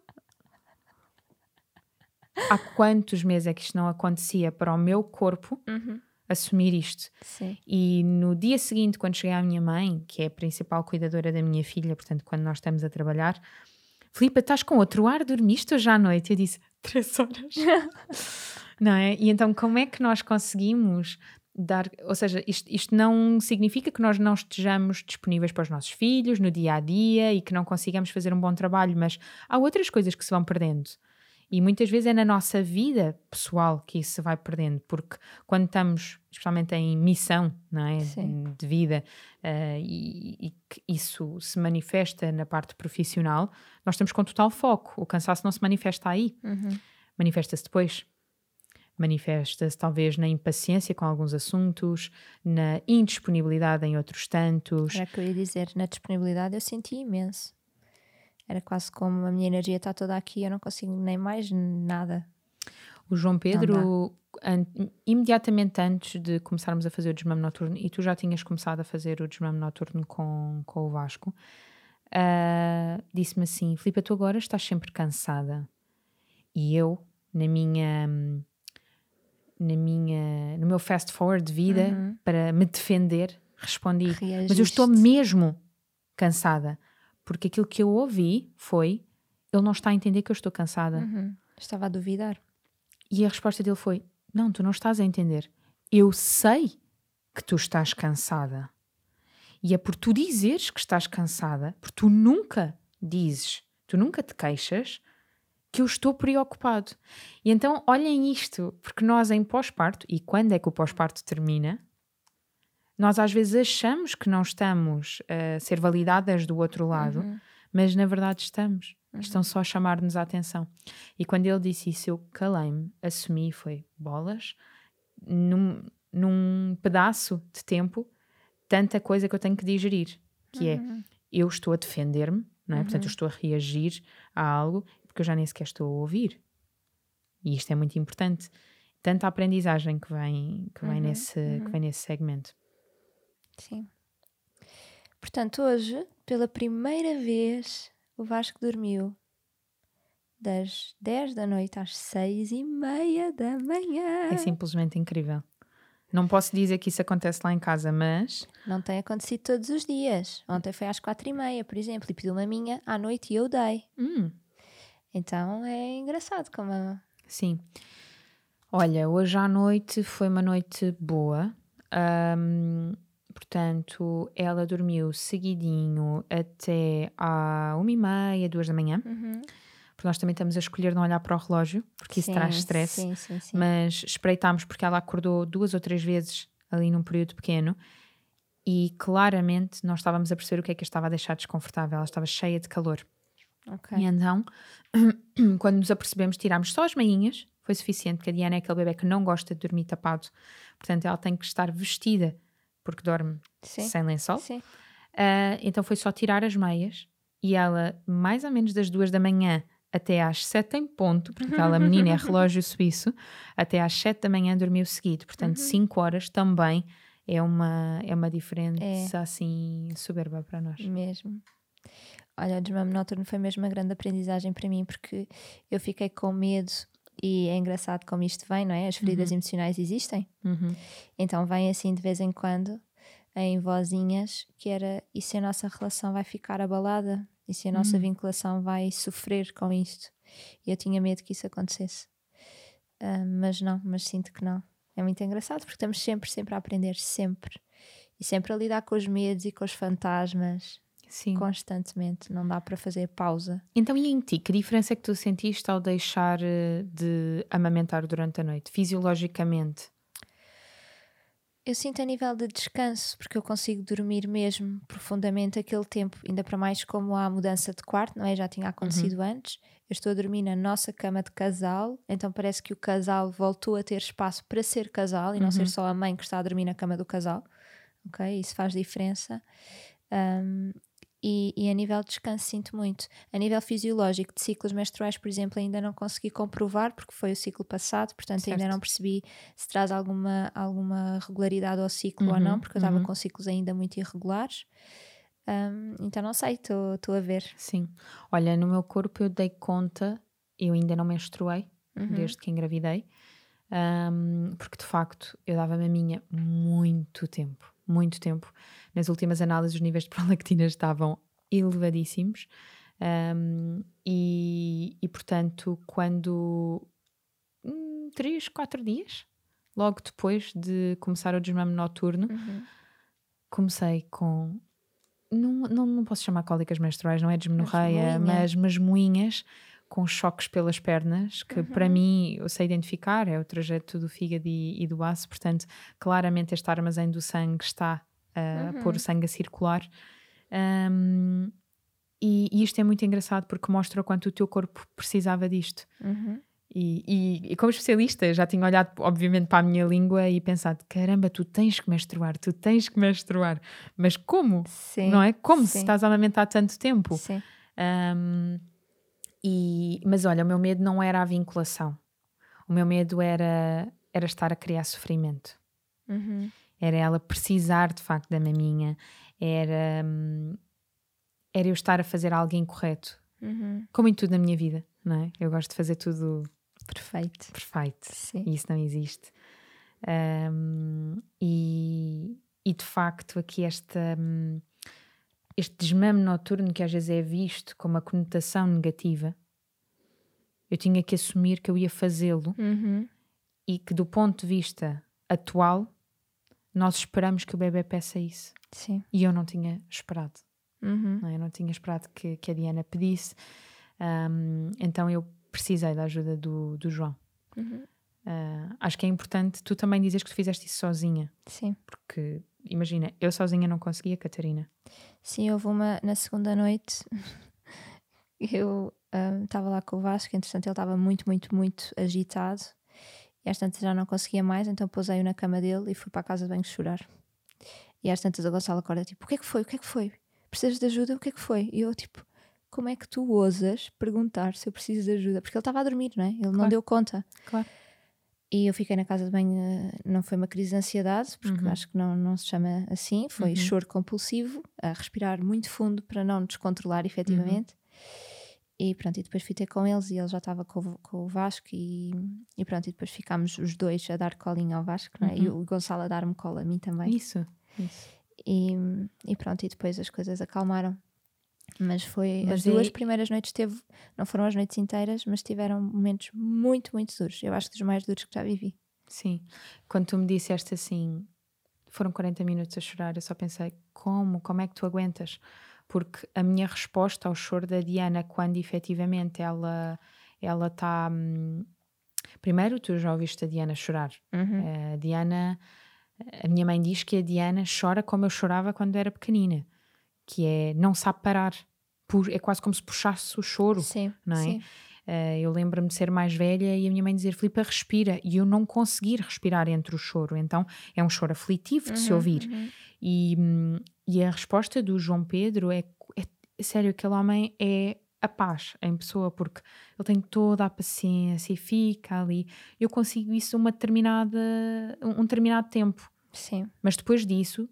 Há quantos meses é que isto não acontecia para o meu corpo Uhum. assumir isto? Sim. E no dia seguinte, quando cheguei à minha mãe, que é a principal cuidadora da minha filha, portanto, quando nós estamos a trabalhar, Filipa, estás com outro ar? Dormiste hoje à noite? Eu disse, três horas. não é? E então, como é que nós conseguimos dar. Ou seja, isto, isto não significa que nós não estejamos disponíveis para os nossos filhos no dia a dia e que não consigamos fazer um bom trabalho, mas há outras coisas que se vão perdendo. E muitas vezes é na nossa vida pessoal que isso se vai perdendo, porque quando estamos, especialmente em missão não é? Sim. de vida, eh, e, e que isso se manifesta na parte profissional, nós estamos com total foco. O cansaço não se manifesta aí, Uhum. manifesta-se depois. Manifesta-se talvez na impaciência com alguns assuntos, na indisponibilidade em outros tantos. Era o que eu ia dizer. Na disponibilidade eu senti imenso. Era quase como a minha energia está toda aqui, eu não consigo nem mais nada. O João Pedro, an- imediatamente antes de começarmos a fazer o desmame noturno, e tu já tinhas começado a fazer o desmame noturno com, com o Vasco, ah, disse-me assim: Filipe, tu agora estás sempre cansada. E eu, na minha. Na minha, no meu fast forward de vida, Uhum. para me defender, respondi: Mas eu Reagiste. estou mesmo cansada. Porque aquilo que eu ouvi foi: Ele não está a entender que eu estou cansada. Uhum. Estava a duvidar. E a resposta dele foi: Não, tu não estás a entender. Eu sei que tu estás cansada. E é por tu dizeres que estás cansada, por tu nunca dizes, tu nunca te queixas, que eu estou preocupado. E então olhem isto, porque nós em pós-parto, e quando é que o pós-parto termina, nós às vezes achamos que não estamos a ser validadas do outro lado, Uhum. mas na verdade estamos. Estão só a chamar-nos a atenção. E quando ele disse isso, eu calei-me, assumi, foi bolas, num, num pedaço de tempo, tanta coisa que eu tenho que digerir, que é, Uhum. eu estou a defender-me, não é? Portanto, eu estou a reagir a algo, porque eu já nem sequer estou a ouvir. E isto é muito importante. tanta aprendizagem que vem, que vem, Uhum, nesse, que vem nesse segmento. Sim. Portanto, hoje, pela primeira vez, o Vasco dormiu das 10 da noite às 6 e meia da manhã. É simplesmente incrível. Não posso dizer que isso acontece lá em casa, mas Não tem acontecido todos os dias. Ontem foi às 4 e meia, por exemplo, e pediu uma minha à noite e eu dei. hum, Então é engraçado como a... sim. Olha, hoje à noite foi uma noite boa. Ahm, portanto, ela dormiu seguidinho até à uma e meia, duas da manhã. Porque nós também estamos a escolher não olhar para o relógio, porque isso Sim, traz stress. Sim, sim, sim. mas espreitámos porque ela acordou duas ou três vezes ali num período pequeno e claramente nós estávamos a perceber o que é que a estava a deixar desconfortável. Ela estava cheia de calor. Ok. E então, quando nos apercebemos, tirámos só as meinhas, foi suficiente, porque a Diana é aquele bebê que não gosta de dormir tapado. Portanto, ela tem que estar vestida, porque dorme Sim. sem lençol. Sim. Ah, então foi só tirar as meias e ela, mais ou menos das duas da manhã até às sete em ponto, porque aquela menina é relógio suíço, até às sete da manhã dormiu seguido. Portanto, cinco horas também é uma, é uma diferença assim soberba para nós. Mesmo. Olha, o desmame noturno foi mesmo uma grande aprendizagem para mim porque eu fiquei com medo e é engraçado como isto vem, não é? As feridas emocionais existem. Uhum. Então vem assim de vez em quando em vozinhas que era e se a nossa relação vai ficar abalada e se a nossa vinculação vai sofrer com isto. E eu tinha medo que isso acontecesse. Ah, mas não, mas sinto que não. É muito engraçado porque estamos sempre, sempre a aprender, sempre. E sempre a lidar com os medos e com os fantasmas Sim. constantemente. Não dá para fazer pausa. Então, e em ti, que diferença é que tu sentiste ao deixar eh, de amamentar durante a noite, fisiologicamente? Eu sinto a nível de descanso, porque eu consigo dormir mesmo profundamente aquele tempo, ainda para mais como há mudança de quarto, não é? Já tinha acontecido antes. Eu estou a dormir na nossa cama de casal, então parece que o casal voltou a ter espaço para ser casal e não ser só a mãe que está a dormir na cama do casal. Ok? Isso faz diferença. Um, e, e a nível de descanso sinto muito. A nível fisiológico de ciclos menstruais, por exemplo, ainda não consegui comprovar porque foi o ciclo passado, portanto ainda Certo. não percebi se traz alguma, alguma regularidade ao ciclo ou Uhum, não, porque eu estava uhum. com ciclos ainda muito irregulares. Um, então não sei, estou a ver. Sim. Olha, no meu corpo eu dei conta, eu ainda não menstruei, Uhum. desde que engravidei, ahm, porque de facto eu dava maminha muito tempo, muito tempo. Nas últimas análises os níveis de prolactina estavam elevadíssimos ahm, e, e portanto quando hum, três, quatro dias, logo depois de começar o desmame noturno, Uhum. comecei com. Não, não, não posso chamar cólicas menstruais, não é desmenorreia, mas, mas moinhas com choques pelas pernas, que para mim eu sei identificar, é o trajeto do fígado e, e do baço, portanto, claramente este armazém do sangue está a pôr o sangue a circular. Um, e, e isto é muito engraçado porque mostra o quanto o teu corpo precisava disto. Uhum. E, e- e como especialista, já tinha olhado, obviamente, para a minha língua e pensado: caramba, tu tens que menstruar, tu tens que menstruar. Mas como? Sim. não é? Como se sim. estás a amamentar tanto tempo? Sim. Um, e, mas olha, o meu medo não era a vinculação. O meu medo era, era estar a criar sofrimento. Uhum. Era ela precisar de facto da maminha. Era, hum, era eu estar a fazer algo incorreto. Uhum. Como em tudo na minha vida, não é? Eu gosto de fazer tudo Perfeito. perfeito. Sim. E isso não existe. Um, e, e de facto, aqui esta, hum, este desmame noturno que às vezes é visto com uma conotação negativa, eu tinha que assumir que eu ia fazê-lo Uhum. e que, do ponto de vista atual, nós esperamos que o bebê peça isso. Sim. E eu não tinha esperado. Uhum. não é? Eu não tinha esperado que, que a Diana pedisse. Um, então eu precisei da ajuda do, do João. Uhum. Uh, acho que é importante tu também dizes que tu fizeste isso sozinha, Sim. porque imagina, eu sozinha não conseguia, Catarina. Sim, houve uma na segunda noite. Eu estava lá com o Vasco, entretanto ele estava muito, muito, muito agitado e às tantas já não conseguia mais, então pousei-o na cama dele e fui para a casa de banho chorar. E às tantas a Gonçalo acorda tipo: O que é que foi? O que é que foi? Precisas de ajuda? O que é que foi? E eu tipo: Como é que tu ousas perguntar se eu preciso de ajuda? Porque ele estava a dormir, não é? Ele não Claro. deu conta. Claro. E eu fiquei na casa de banho, não foi uma crise de ansiedade, porque Uhum. acho que não, não se chama assim, foi Uhum. choro compulsivo, a respirar muito fundo para não descontrolar efetivamente. E pronto, e depois fui ter com eles e ele já estava com, o- com o Vasco e, e pronto, e depois ficámos os dois a dar colinho ao Vasco, é? E Uhum. o Gonçalo a dar-me cola a mim também. Isso. Isso. E, e pronto, e depois as coisas acalmaram. Mas foi Mas as duas é- primeiras noites teve, não foram as noites inteiras, mas tiveram momentos muito, muito duros. Eu acho que dos mais duros que já vivi. Sim. Quando tu me disseste assim, foram 40 minutos a chorar, eu só pensei, como? Como é que tu aguentas? Porque a minha resposta ao choro da Diana, quando efetivamente ela ela está. hum, Primeiro, tu já ouviste a Diana chorar. Uhum. A Diana, a minha mãe diz que a Diana chora como eu chorava quando era pequenina, que é não sabe parar. É quase como se puxasse o choro. Sim, não é? sim. Eh, eu lembro-me de ser mais velha e a minha mãe dizer: Filipa, respira. E eu não conseguir respirar entre o choro. Então é um choro aflitivo de se Uhum, ouvir. uhum. E, hum, e a resposta do João Pedro é, é sério: aquele homem é a paz em pessoa, porque ele tem toda a paciência e fica ali. Eu consigo isso uma determinada, um um determinado tempo. Sim, Mas depois disso,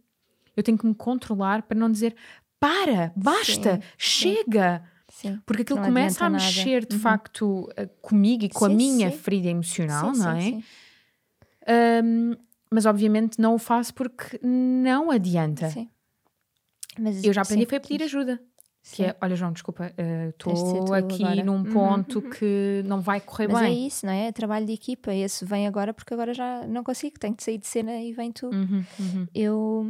eu tenho que me controlar para não dizer para, basta, Sim, chega. sim. Porque aquilo começa a adianta nada. mexer de Uhum. facto eh, comigo e com a Sim, minha sim. ferida emocional, sim, não sim, é? sim. Ahm, mas obviamente não o faço porque não adianta. Sim. Mas, Eu já aprendi sim, foi a pedir ajuda. Que sim. é, olha João, desculpa, eh, estou tu aqui agora." num Uhum, ponto uhum. que não vai correr Mas é bem. isso, não é? É trabalho de equipa. Esse vem agora porque agora já não consigo, tenho de sair de cena e vem tu. Uhum, uhum. Eu.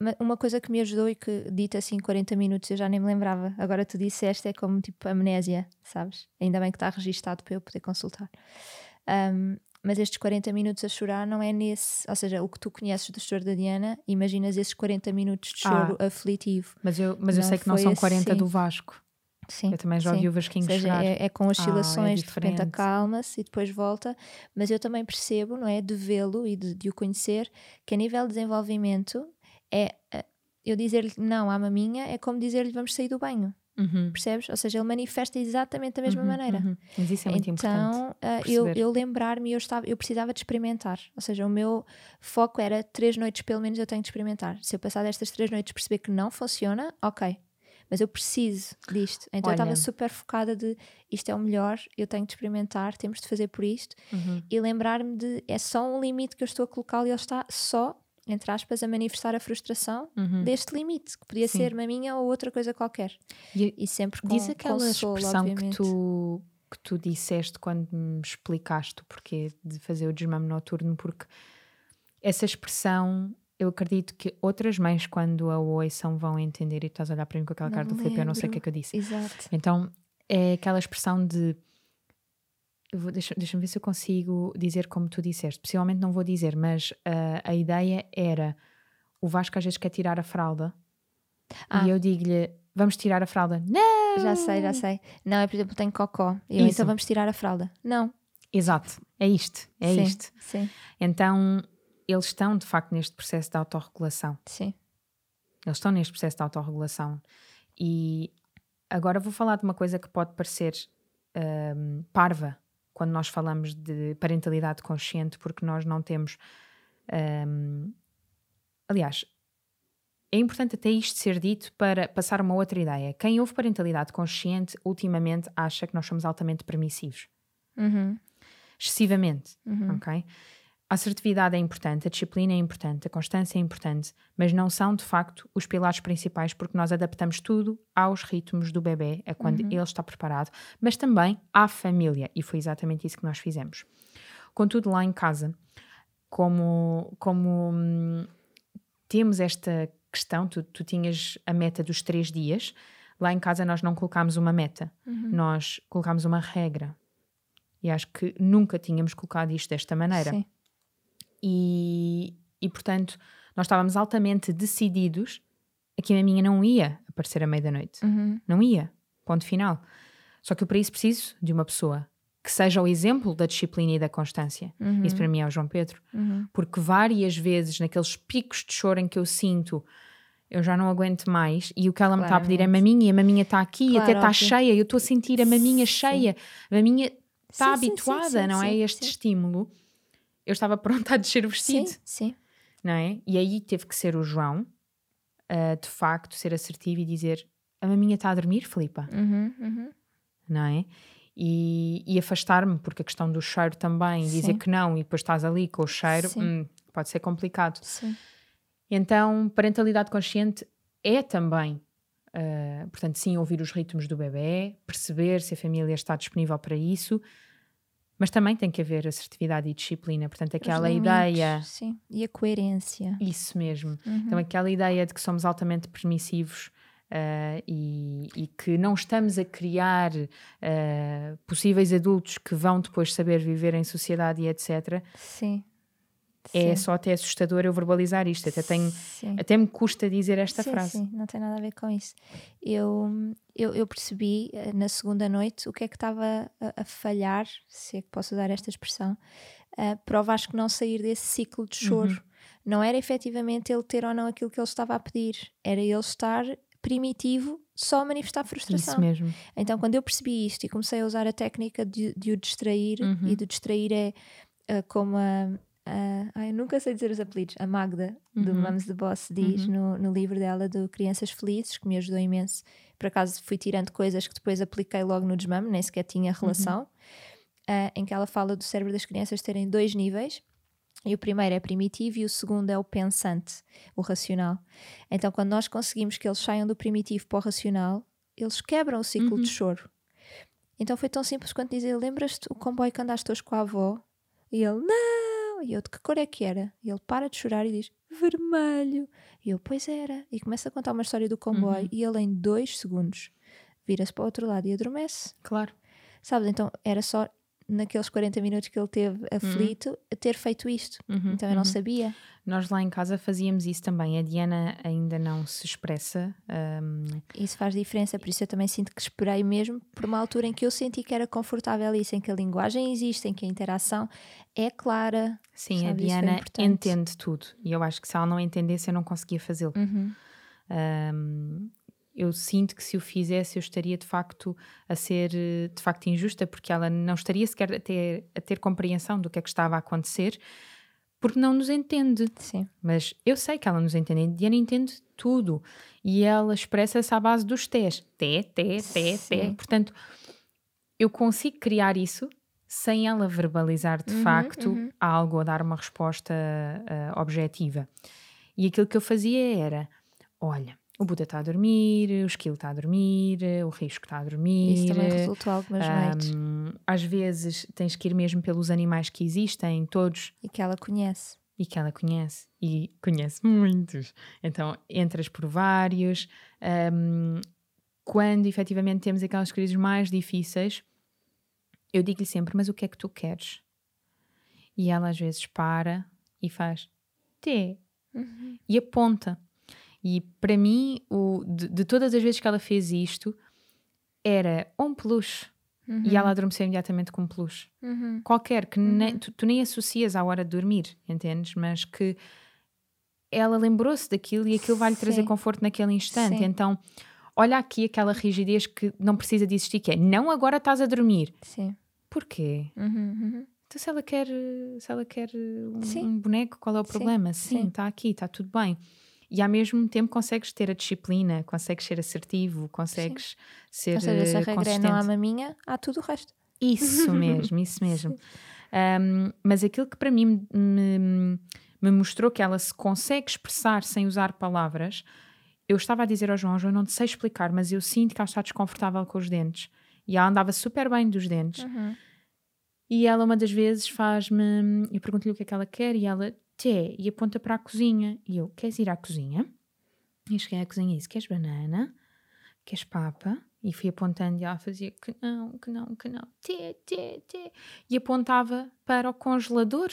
Ma- Uma coisa que me ajudou e que, dita assim 40 minutos, eu já nem me lembrava. Agora tu disseste, é como tipo amnésia, sabes? Ainda bem que está registado para eu poder consultar. Ahm, mas estes 40 minutos a chorar não é nesse. Ou seja, o que tu conheces do choro da Diana, imaginas esses 40 minutos de choro aflitivo. Mas eu, mas eu sei que não são 40 assim. do Vasco. Sim. Eu também já ouvi sim. o Vasquinho Ou seja, chorar. é, é com oscilações, de repente acalma-se e depois volta. Mas eu também percebo, não é? De vê-lo e de, de o conhecer, que a nível de desenvolvimento é. eh, Eu dizer-lhe não à maminha é como dizer-lhe vamos sair do banho, Uhum, percebes? Ou seja, ele manifesta exatamente da mesma uhum, maneira. uhum. Mas isso é muito importante. então, eu, eu lembrar-me, eu, estava, eu precisava de experimentar. Ou seja, o meu foco era três noites, pelo menos, eu tenho de experimentar. Se eu passar destas três noites perceber que não funciona, ok. Mas eu preciso disto. Então eu estava Olha. super focada de isto é o melhor, eu tenho de experimentar, temos de fazer por isto. Uhum. E lembrar-me de é só um limite que eu estou a colocá-lo e ele está só, entre aspas, a manifestar a frustração Uhum. deste limite, que podia Sim. ser maminha ou outra coisa qualquer. E- E sempre com Diz aquela consolo, expressão que tu, que tu disseste quando me explicaste o porquê de fazer o desmame noturno, porque essa expressão eu acredito que outras mães, quando a ouçam, vão entender. E tu estás a olhar para mim com aquela Não cara do me Filipe, eu não sei o que é que eu disse. Exato. Então é aquela expressão de. Vou- Deixa- Deixa-me ver se eu consigo dizer como tu disseste. Possivelmente não vou dizer, mas ah, a ideia era: o Vasco às vezes quer tirar a fralda Ah. e eu digo-lhe: vamos tirar a fralda. Não! Já sei, já sei. Não, é por exemplo, tenho cocó. E eu, então vamos tirar a fralda. Não. Exato, é isto, é sim, isto. Sim, Então, eles estão de facto neste processo de autorregulação. sim. Eles estão neste processo de autorregulação. E agora vou falar de uma coisa que pode parecer hum, parva quando nós falamos de parentalidade consciente, porque nós não temos. hum, aliás, é importante até isto ser dito para passar uma outra ideia. Quem ouve parentalidade consciente, ultimamente acha que nós somos altamente permissivos. Uhum, Excessivamente. uhum. ok? A assertividade é importante, a disciplina é importante, a constância é importante, mas não são de facto os pilares principais porque nós adaptamos tudo aos ritmos do bebê, a quando ele está preparado, mas também à família, e foi exatamente isso que nós fizemos. Contudo, lá em casa, como, como hum, temos esta questão, tu, tu tinhas a meta dos três dias, lá em casa nós não colocámos uma meta, Uhum. nós colocámos uma regra. E acho que nunca tínhamos colocado isto desta maneira. Sim. E, e, portanto, nós estávamos altamente decididos a que a minha não ia aparecer à meia da noite. Uhum. Não ia. Ponto final. Só que eu para isso preciso de uma pessoa que seja o exemplo da disciplina e da constância. Uhum. Isso para mim é o João Pedro. Uhum. Porque várias vezes, naqueles picos de choro em que eu sinto, eu já não aguento mais, e o que ela me está a pedir é maminha, e a maminha está aqui, e Claro, até está cheia, eu estou a sentir a maminha Sim. cheia, a maminha está Sim, habituada, sim, não é? Este estímulo. Eu estava pronta a descer o vestido. Sim, sim. Não é? E aí teve que ser o João, uh, de facto, ser assertivo e dizer: A maminha está a dormir, Filipa. Uhum, uhum. Não é? E, e afastar-me, porque a questão do cheiro também, Sim. dizer que não e depois estás ali com o cheiro, hum, pode ser complicado. Sim. Então, parentalidade consciente é também, uh, portanto, sim, ouvir os ritmos do bebê, perceber se a família está disponível para isso, mas também tem que haver assertividade e disciplina. Portanto, aquela limites, ideia, Sim. E a coerência. isso mesmo. Uhum. Então, aquela ideia de que somos altamente permissivos uh, e, e que não estamos a criar uh, possíveis adultos que vão depois saber viver em sociedade e etc. Sim. É Sim. só até assustador eu verbalizar isto. Até, tenho, Sim. até me custa dizer esta sim, frase. Sim, não tem nada a ver com isso. Eu, eu, eu percebi eh, na segunda noite o que é que estava a, a falhar, se é que posso usar esta expressão, uh, para o Vasco não sair desse ciclo de choro. Uhum. Não era efetivamente ele ter ou não aquilo que ele estava a pedir, era ele estar primitivo só a manifestar frustração. Isso mesmo. Então, quando eu percebi isto e comecei a usar a técnica de, de o distrair, Uhum. e de distrair é uh, como a. a- ai, nunca sei dizer os apelidos. A Magda, do Uhum. Mums the Boss, diz no, no livro dela do Crianças Felizes, que me ajudou imenso. Por acaso fui tirando coisas que depois apliquei logo no desmame, nem sequer tinha relação. uh, em que ela fala do cérebro das crianças terem dois níveis. E o primeiro é primitivo e o segundo é o pensante, o racional. Então, quando nós conseguimos que eles saiam do primitivo para o racional, eles quebram o ciclo Uhum. de choro. Então foi tão simples quanto dizer: Lembras-te o comboio que andaste hoje com a avó? E ele: Não! E eu: De que cor é que era? E ele para de chorar e diz: Vermelho. E eu: Pois era. E começa a contar uma história do comboio Uhum. e ele, em dois segundos, vira-se para o outro lado e adormece. Claro. Sabes? Então era só naqueles 40 minutos que ele teve aflito a ter feito isto. Uhum, Então eu não uhum. sabia. Nós lá em casa fazíamos isso também. A Diana ainda não se expressa. hum, Isso faz diferença, por isso eu também sinto que esperei mesmo por uma altura em que eu senti que era confortável isso, em que a linguagem existe, em que a interação é clara. sim, Sabe, a Diana entende tudo. E eu acho que se ela não entendesse, eu não conseguia fazê-lo. Uhum. Hum, eu sinto que se o fizesse, eu estaria de facto a ser eh, de facto injusta, porque ela não estaria sequer a ter, a ter compreensão do que é que estava a acontecer, porque não nos entende. Sim. Mas eu sei que ela nos entende. A Diana entende tudo. E ela expressa-se à base dos tés. Té, té, té, té. Portanto, eu consigo criar isso sem ela verbalizar de Uhum, facto uhum. algo ou dar uma resposta ah, objetiva. E aquilo que eu fazia era: olha, o Buda está a dormir, o esquilo está a dormir, o risco está a dormir. Isso também resultou algumas noites. Hum, às vezes tens que ir mesmo pelos animais que existem, todos E que ela conhece. e que ela conhece e conhece muitos. Então entras por vários. Hum, quando efetivamente temos aquelas crises mais difíceis, eu digo-lhe sempre: Mas o que é que tu queres? E ela às vezes para e faz T e aponta. E para mim, o, de, de todas as vezes que ela fez isto, era um peluche. E ela adormeceu imediatamente com um peluche Uhum. qualquer que nem- tu, tu nem associas à hora de dormir, entendes? Mas que ela lembrou-se daquilo e aquilo vai-lhe trazer conforto naquele instante. Sim. Então, olha aqui aquela rigidez que não precisa de existir, que é não agora estás a dormir. Sim. Porquê? Uhum, uhum. Então, se ela quer, se ela quer um, um boneco, qual é o problema? Sim. está aqui, está tudo bem. E ao mesmo tempo consegues ter a disciplina, consegues ser assertivo, consegues ser Ou seja, se a eh, regra é não há maminha, há tudo o resto. Isso mesmo, isso mesmo. Um, mas aquilo que para mim me, me mostrou que ela se consegue expressar sem usar palavras, eu estava a dizer ao João, João, não te sei explicar, mas eu sinto que ela está desconfortável com os dentes. E ela andava super bem dos dentes. Uhum. E ela uma das vezes faz-me, eu pergunto-lhe o que é que ela quer e ela, té, e aponta para a cozinha. E eu, queres ir à cozinha? E eu cheguei à cozinha e disse, queres banana? Queres papa? E fui apontando e ela fazia que não, que não, que não, té, té, té. E apontava para o congelador.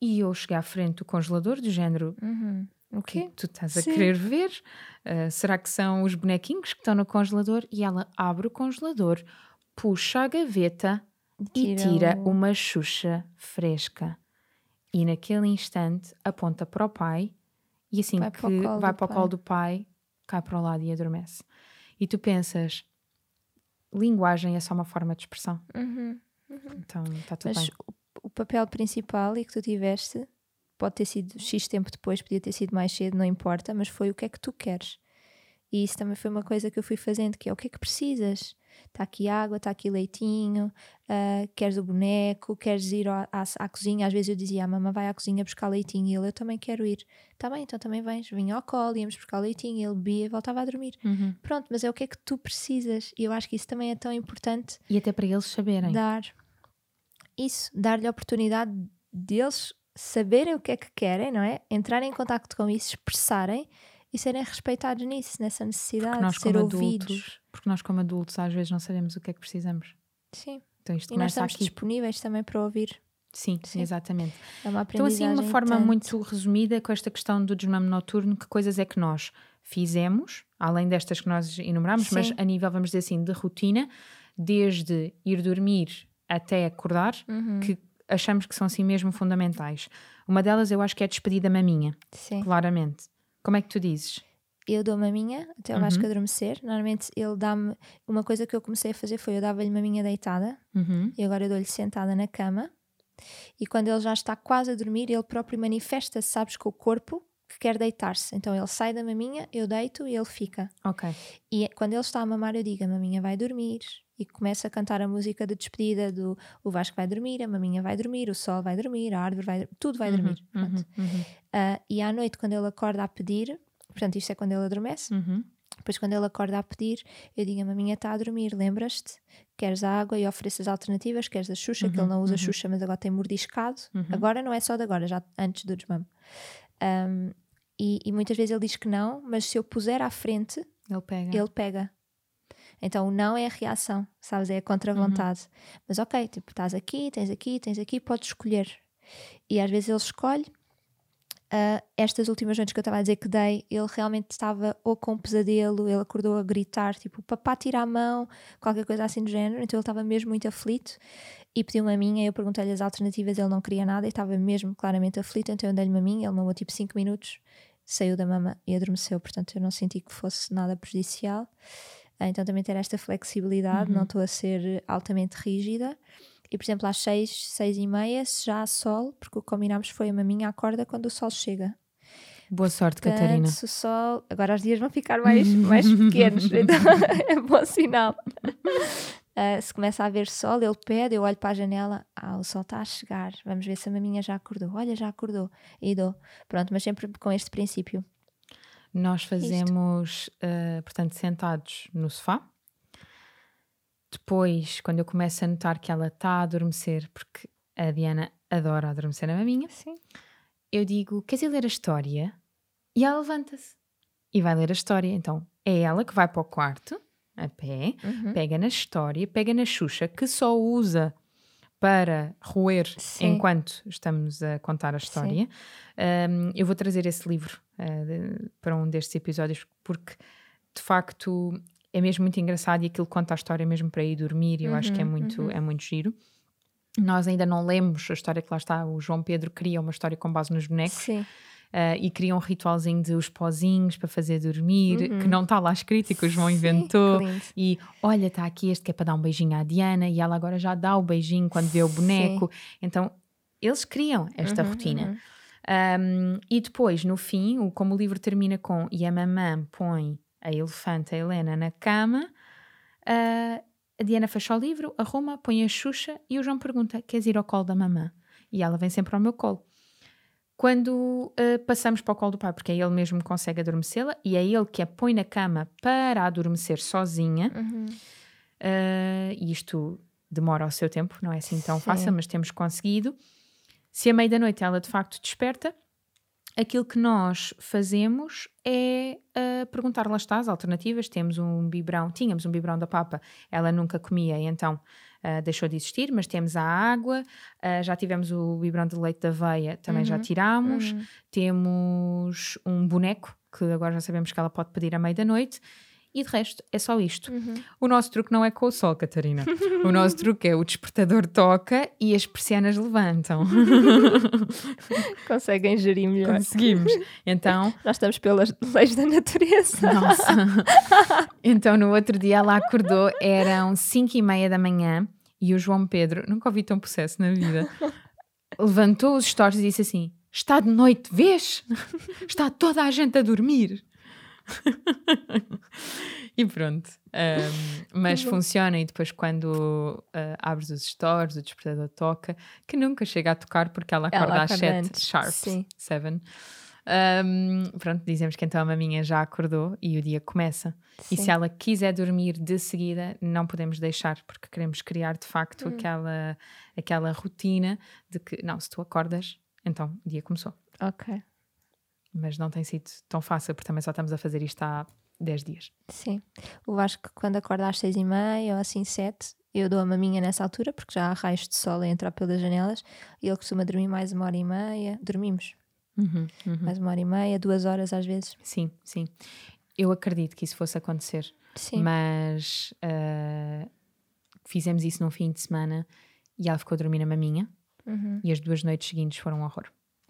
E eu cheguei à frente do congelador, do género, Uhum. O quê? tu estás a Sim. querer ver? Ah, será que são os bonequinhos que estão no congelador? E ela abre o congelador, puxa a gaveta e Tira tira o- uma xuxa fresca. E naquele instante aponta para o pai e assim Vai que para vai para o colo do pai, cai para o lado e adormece. E tu pensas, linguagem é só uma forma de expressão. Uhum. Então está tudo Mas bem. o, o papel principal e que tu tiveste, pode ter sido X tempo depois, podia ter sido mais cedo, não importa, mas foi o que é que tu queres. E isso também foi uma coisa que eu fui fazendo, que é o que é que precisas? Está aqui água, está aqui leitinho, uh, queres o boneco, queres ir à, à, à, cozinha. Às vezes eu dizia, a mamãe vai à cozinha buscar leitinho e ele, eu também quero ir. Está bem, então também vens. Vinha ao colo, íamos buscar leitinho, ele bebia e voltava a dormir. Uhum. Pronto, mas é o que é que tu precisas. E eu acho que isso também é tão importante. E até para eles saberem. Dar isso, dar-lhe a oportunidade deles saberem o que é que querem, não é? Entrarem em contato com isso, expressarem e serem respeitados nisso, nessa necessidade nós, de ser ouvidos. Adultos, porque nós, como adultos, às vezes não sabemos o que é que precisamos. Sim. Então isto e nós estamos aqui. disponíveis também para ouvir. Sim, Sim, exatamente. É então, assim, uma forma tanto. muito resumida com esta questão do desmame noturno, que coisas é que nós fizemos, além destas que nós enumeramos, Sim. mas a nível, vamos dizer assim, de rotina, desde ir dormir até acordar, uhum. que achamos que são assim mesmo fundamentais. Uma delas eu acho que é a despedida maminha, Sim. claramente. Como é que tu dizes? Eu dou maminha até o Vasco uhum. adormecer. Normalmente ele dá-me. Uma coisa que eu comecei a fazer foi eu dava-lhe maminha deitada uhum. e agora eu dou-lhe sentada na cama. E quando ele já está quase a dormir, ele próprio manifesta-se, sabes, com o corpo que quer deitar-se. Então ele sai da maminha, eu deito e ele fica. Ok. E quando ele está a mamar, eu digo: a maminha vai dormir. E começa a cantar a música de despedida do o Vasco vai dormir, a maminha vai dormir, o sol vai dormir, a árvore vai tudo vai uhum, dormir. Uhum, uhum. Uh, e à noite, quando ele acorda a pedir, Portanto, isto é quando ele adormece. Uhum. Depois, quando ele acorda a pedir, eu digo: a maminha está a dormir, lembras-te? Queres a água e ofereço as alternativas, queres a Xuxa, uhum, que ele não usa uhum. Xuxa, mas agora tem mordiscado. Uhum. Agora não é só de agora, já antes do desmame. Um, e, e, muitas vezes ele diz que não, mas se eu puser à frente, ele pega. Ele pega. Então o não é a reação, sabes? É a contra-vontade. Uhum. Mas ok, tipo, estás aqui, tens aqui, tens aqui, podes escolher. E às vezes ele escolhe Uh, estas últimas noites que eu estava a dizer que dei, ele realmente estava ou com um pesadelo, ele acordou a gritar, tipo, papá tira a mão, qualquer coisa assim do género, então ele estava mesmo muito aflito e pediu-me a minha, eu perguntei-lhe as alternativas, ele não queria nada e estava mesmo claramente aflito, então eu dei-lhe uma minha, ele mamou tipo 5 minutos, saiu da mama e adormeceu, portanto eu não senti que fosse nada prejudicial, uh, então também ter esta flexibilidade, uhum. não estou a ser altamente rígida. E, por exemplo, às seis, seis e meia, se já há sol, porque o que combinámos foi a maminha acorda quando o sol chega. Boa sorte, Portanto, Catarina. Se o sol. Agora os dias vão ficar mais, mais pequenos, então é bom sinal. Uh, se começa a haver sol, ele pede, eu olho para a janela, ah, o sol está a chegar, vamos ver se a maminha já acordou. Olha, já acordou. E dou. Pronto, mas sempre com este princípio. Nós fazemos, uh, portanto, sentados no sofá, depois, quando eu começo a notar que ela está a adormecer, porque a Diana adora adormecer na maminha, Sim. eu digo: Queres ir ler a história? E ela levanta-se e vai ler a história. Então é ela que vai para o quarto, a pé, uhum. pega na história, pega na Xuxa, que só usa para roer Sim. enquanto estamos a contar a história. Um, eu vou trazer esse livro uh, de, para um destes episódios porque de facto é mesmo muito engraçado e aquilo conta a história mesmo para ir dormir, e eu uhum, acho que é uhum, muito, uhum. é muito giro. Nós ainda não lemos a história que lá está, o João Pedro cria uma história com base nos bonecos. Sim. Uh, e cria um ritualzinho de os pozinhos para fazer dormir, uhum. que não está lá escrito e que o João inventou. e olha, está aqui este que é para dar um beijinho à Diana, e ela agora já dá o beijinho quando vê o boneco. Sim. Então, eles criam esta uhum, rotina. Uhum. Um, e depois, no fim, o, como o livro termina com e a mamã põe a elefante, a Helena, na cama. Uh, a Diana fecha o livro, arruma, põe a Xuxa e o João pergunta: Queres ir ao colo da mamã? E ela vem sempre ao meu colo. Quando uh, passamos para o colo do pai, porque é ele mesmo que consegue adormecê-la e é ele que a põe na cama para adormecer sozinha, uhum. uh, e isto demora o seu tempo, não é assim tão Sim. fácil, mas temos conseguido. Se à meia da noite ela de facto desperta, aquilo que nós fazemos é uh, perguntar, lá está, as alternativas. Temos um biberão, tínhamos um biberão da papa, ela nunca comia, então uh, deixou de existir, mas temos a água, uh, já tivemos o biberão de leite da aveia, também uhum. já tirámos, uhum. temos um boneco, que agora já sabemos que ela pode pedir à meia da noite, e de resto é só isto. Uhum. O nosso truque não é com o sol, Catarina. o nosso truque é o despertador toca e as persianas levantam. Conseguem gerir melhor. Conseguimos. Então. Nós estamos pelas leis da natureza. Nossa. Então no outro dia ela acordou, eram 5 e meia da manhã e o João Pedro, nunca ouvi tão processo na vida. levantou os stories e disse assim: Está de noite, vês? Está toda a gente a dormir. e pronto. Um, mas funciona e depois quando uh, abres os stories, o despertador toca, que nunca chega a tocar porque ela acorda Ela às acorda 7 antes, sharp, sim. 7. Um, pronto, dizemos que então a maminha já acordou e o dia começa. E Sim. se ela quiser dormir de seguida, não podemos deixar, porque queremos criar de facto Hum. aquela, aquela rotina de que, não, se tu acordas, então o dia começou. Ok. Mas não tem sido tão fácil, porque também só estamos a fazer isto há 10 dias. Sim. O Vasco, quando acorda às seis e meia ou assim sete, eu dou a maminha nessa altura, porque já há raios de sol a entrar pelas janelas, e ele costuma dormir mais uma hora e meia. Dormimos Uhum, uhum. mais uma hora e meia, duas horas às vezes. Sim, sim. Eu acredito que isso fosse acontecer, Sim. mas ah, fizemos isso num fim de semana e ela ficou a dormir na maminha Uhum. e as duas noites seguintes foram um horror.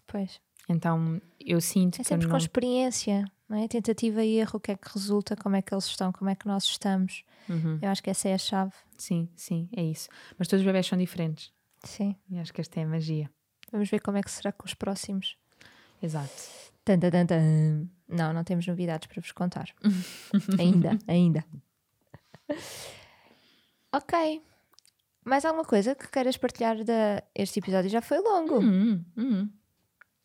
Pois. Então eu sinto É que eu sempre com não... experiência, não é? Tentativa e erro, o que é que resulta, como é que eles estão, como é que nós estamos. Uhum. Eu acho que essa é a chave. Sim, sim, é isso. Mas todos os bebés são diferentes Sim. e acho que esta é a magia. Vamos ver como é que será com os próximos. Exato. Tan, tan, tan, tan. Não, não temos novidades para vos contar. ainda, ainda. Ok. Mais alguma coisa que queiras partilhar da... Este episódio já foi longo. Hum, hum.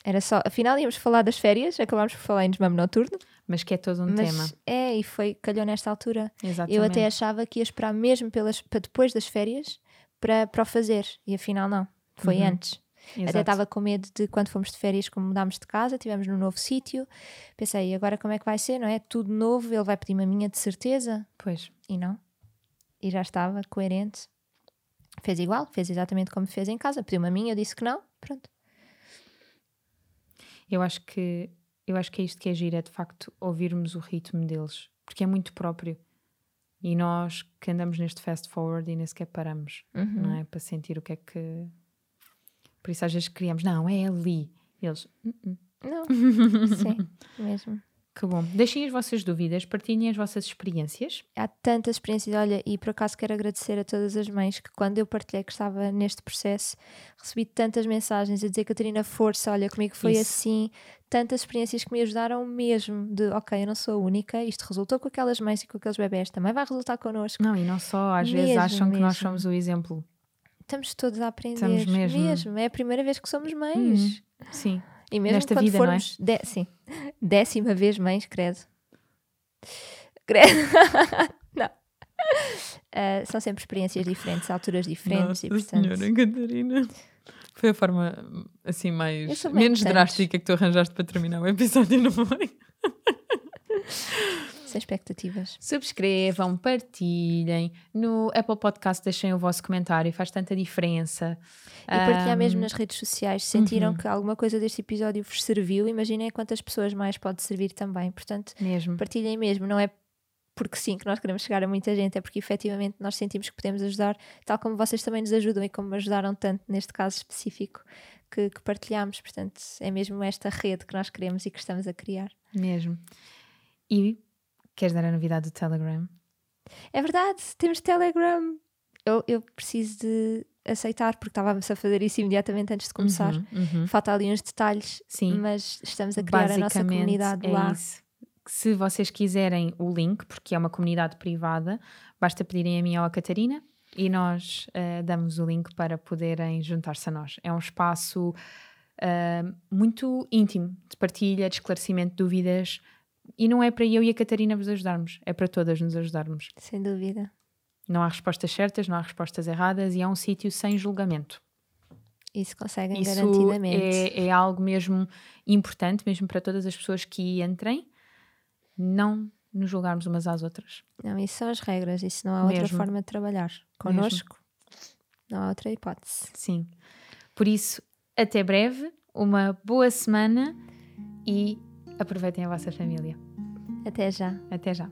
Era só... Afinal íamos falar das férias, acabámos por falar em desmame noturno. Mas que é todo um mas tema. é, e foi, calhou nesta altura. Exatamente. Eu até achava que ia esperar mesmo pelas, para depois das férias para, para o fazer. E afinal não. Foi Uhum. antes. Até Exato. estava com medo de quando fomos de férias, como mudámos de casa, estivemos num novo sítio. Pensei, agora como é que vai ser, não é? Tudo novo, ele vai pedir uma minha de certeza. Pois. E não. E já estava coerente. Fez igual, fez exatamente como fez em casa. Pediu uma minha, eu disse que não. Pronto. Eu acho que eu acho que é isto que é giro, é de facto ouvirmos o ritmo deles, porque é muito próprio. E nós que andamos neste fast forward e nem sequer paramos, Uhum. não é? Para sentir o que é que. Por isso às vezes criamos, não, é ali. E eles, "Hum, hum." Não. Sim, mesmo. que bom. Deixem as vossas dúvidas, partilhem as vossas experiências. Há tantas experiências, olha, e por acaso quero agradecer a todas as mães que quando eu partilhei que estava neste processo, recebi tantas mensagens a dizer Catarina, força, olha, comigo foi Isso. assim, tantas experiências que me ajudaram mesmo de, ok, eu não sou a única, isto resultou com aquelas mães e com aqueles bebés, também vai resultar connosco. Não, e não só, às vezes Mesmo, acham que nós mesmo. somos o exemplo. Estamos todos a aprender. Estamos mesmo. É a primeira vez que somos mães. Sim. E mesmo Nesta quando vida, é? formos, dé- sim, décima vez mães, credo. Credo. não. Ah, são sempre experiências diferentes, alturas diferentes e portanto. Catarina. Foi a forma assim mais menos drástica que tu arranjaste para terminar o episódio, não foi? Sem expectativas. Subscrevam, partilhem. No Apple Podcast deixem o vosso comentário, faz tanta diferença. E partilhar Ahm, mesmo nas redes sociais. Se sentiram uhum. que alguma coisa deste episódio vos serviu, imaginem quantas pessoas mais pode servir também. Portanto, Mesmo. partilhem mesmo. Não é porque sim que nós queremos chegar a muita gente, é porque efetivamente nós sentimos que podemos ajudar, tal como vocês também nos ajudam e como me ajudaram tanto neste caso específico que, que partilhamos. Portanto, é mesmo esta rede que nós queremos e que estamos a criar. Mesmo. E queres dar a novidade do Telegram? É verdade, temos Telegram. Eu, eu preciso de aceitar, porque estávamos a fazer isso imediatamente antes de começar. Uhum, uhum. Falta ali uns detalhes, Sim. mas estamos a criar a nossa comunidade é lá. isso. Se vocês quiserem o link, porque é uma comunidade privada, basta pedirem a mim ou a Catarina e nós eh, damos o link para poderem juntar-se a nós. É um espaço eh, muito íntimo de partilha, de esclarecimento de dúvidas e não é para eu e a Catarina vos ajudarmos, é para todas nos ajudarmos. Sem dúvida. Não há respostas certas, não há respostas erradas e é um sítio sem julgamento. Isso conseguem Isso garantidamente. é, é algo mesmo importante, mesmo para todas as pessoas que entrem, não nos julgarmos umas às outras. Não, isso são as regras, isso não há outra Mesmo. forma de trabalhar. Connosco, não há outra hipótese. Sim. Por isso, até breve, uma boa semana e aproveitem a vossa família. Até já. Até já.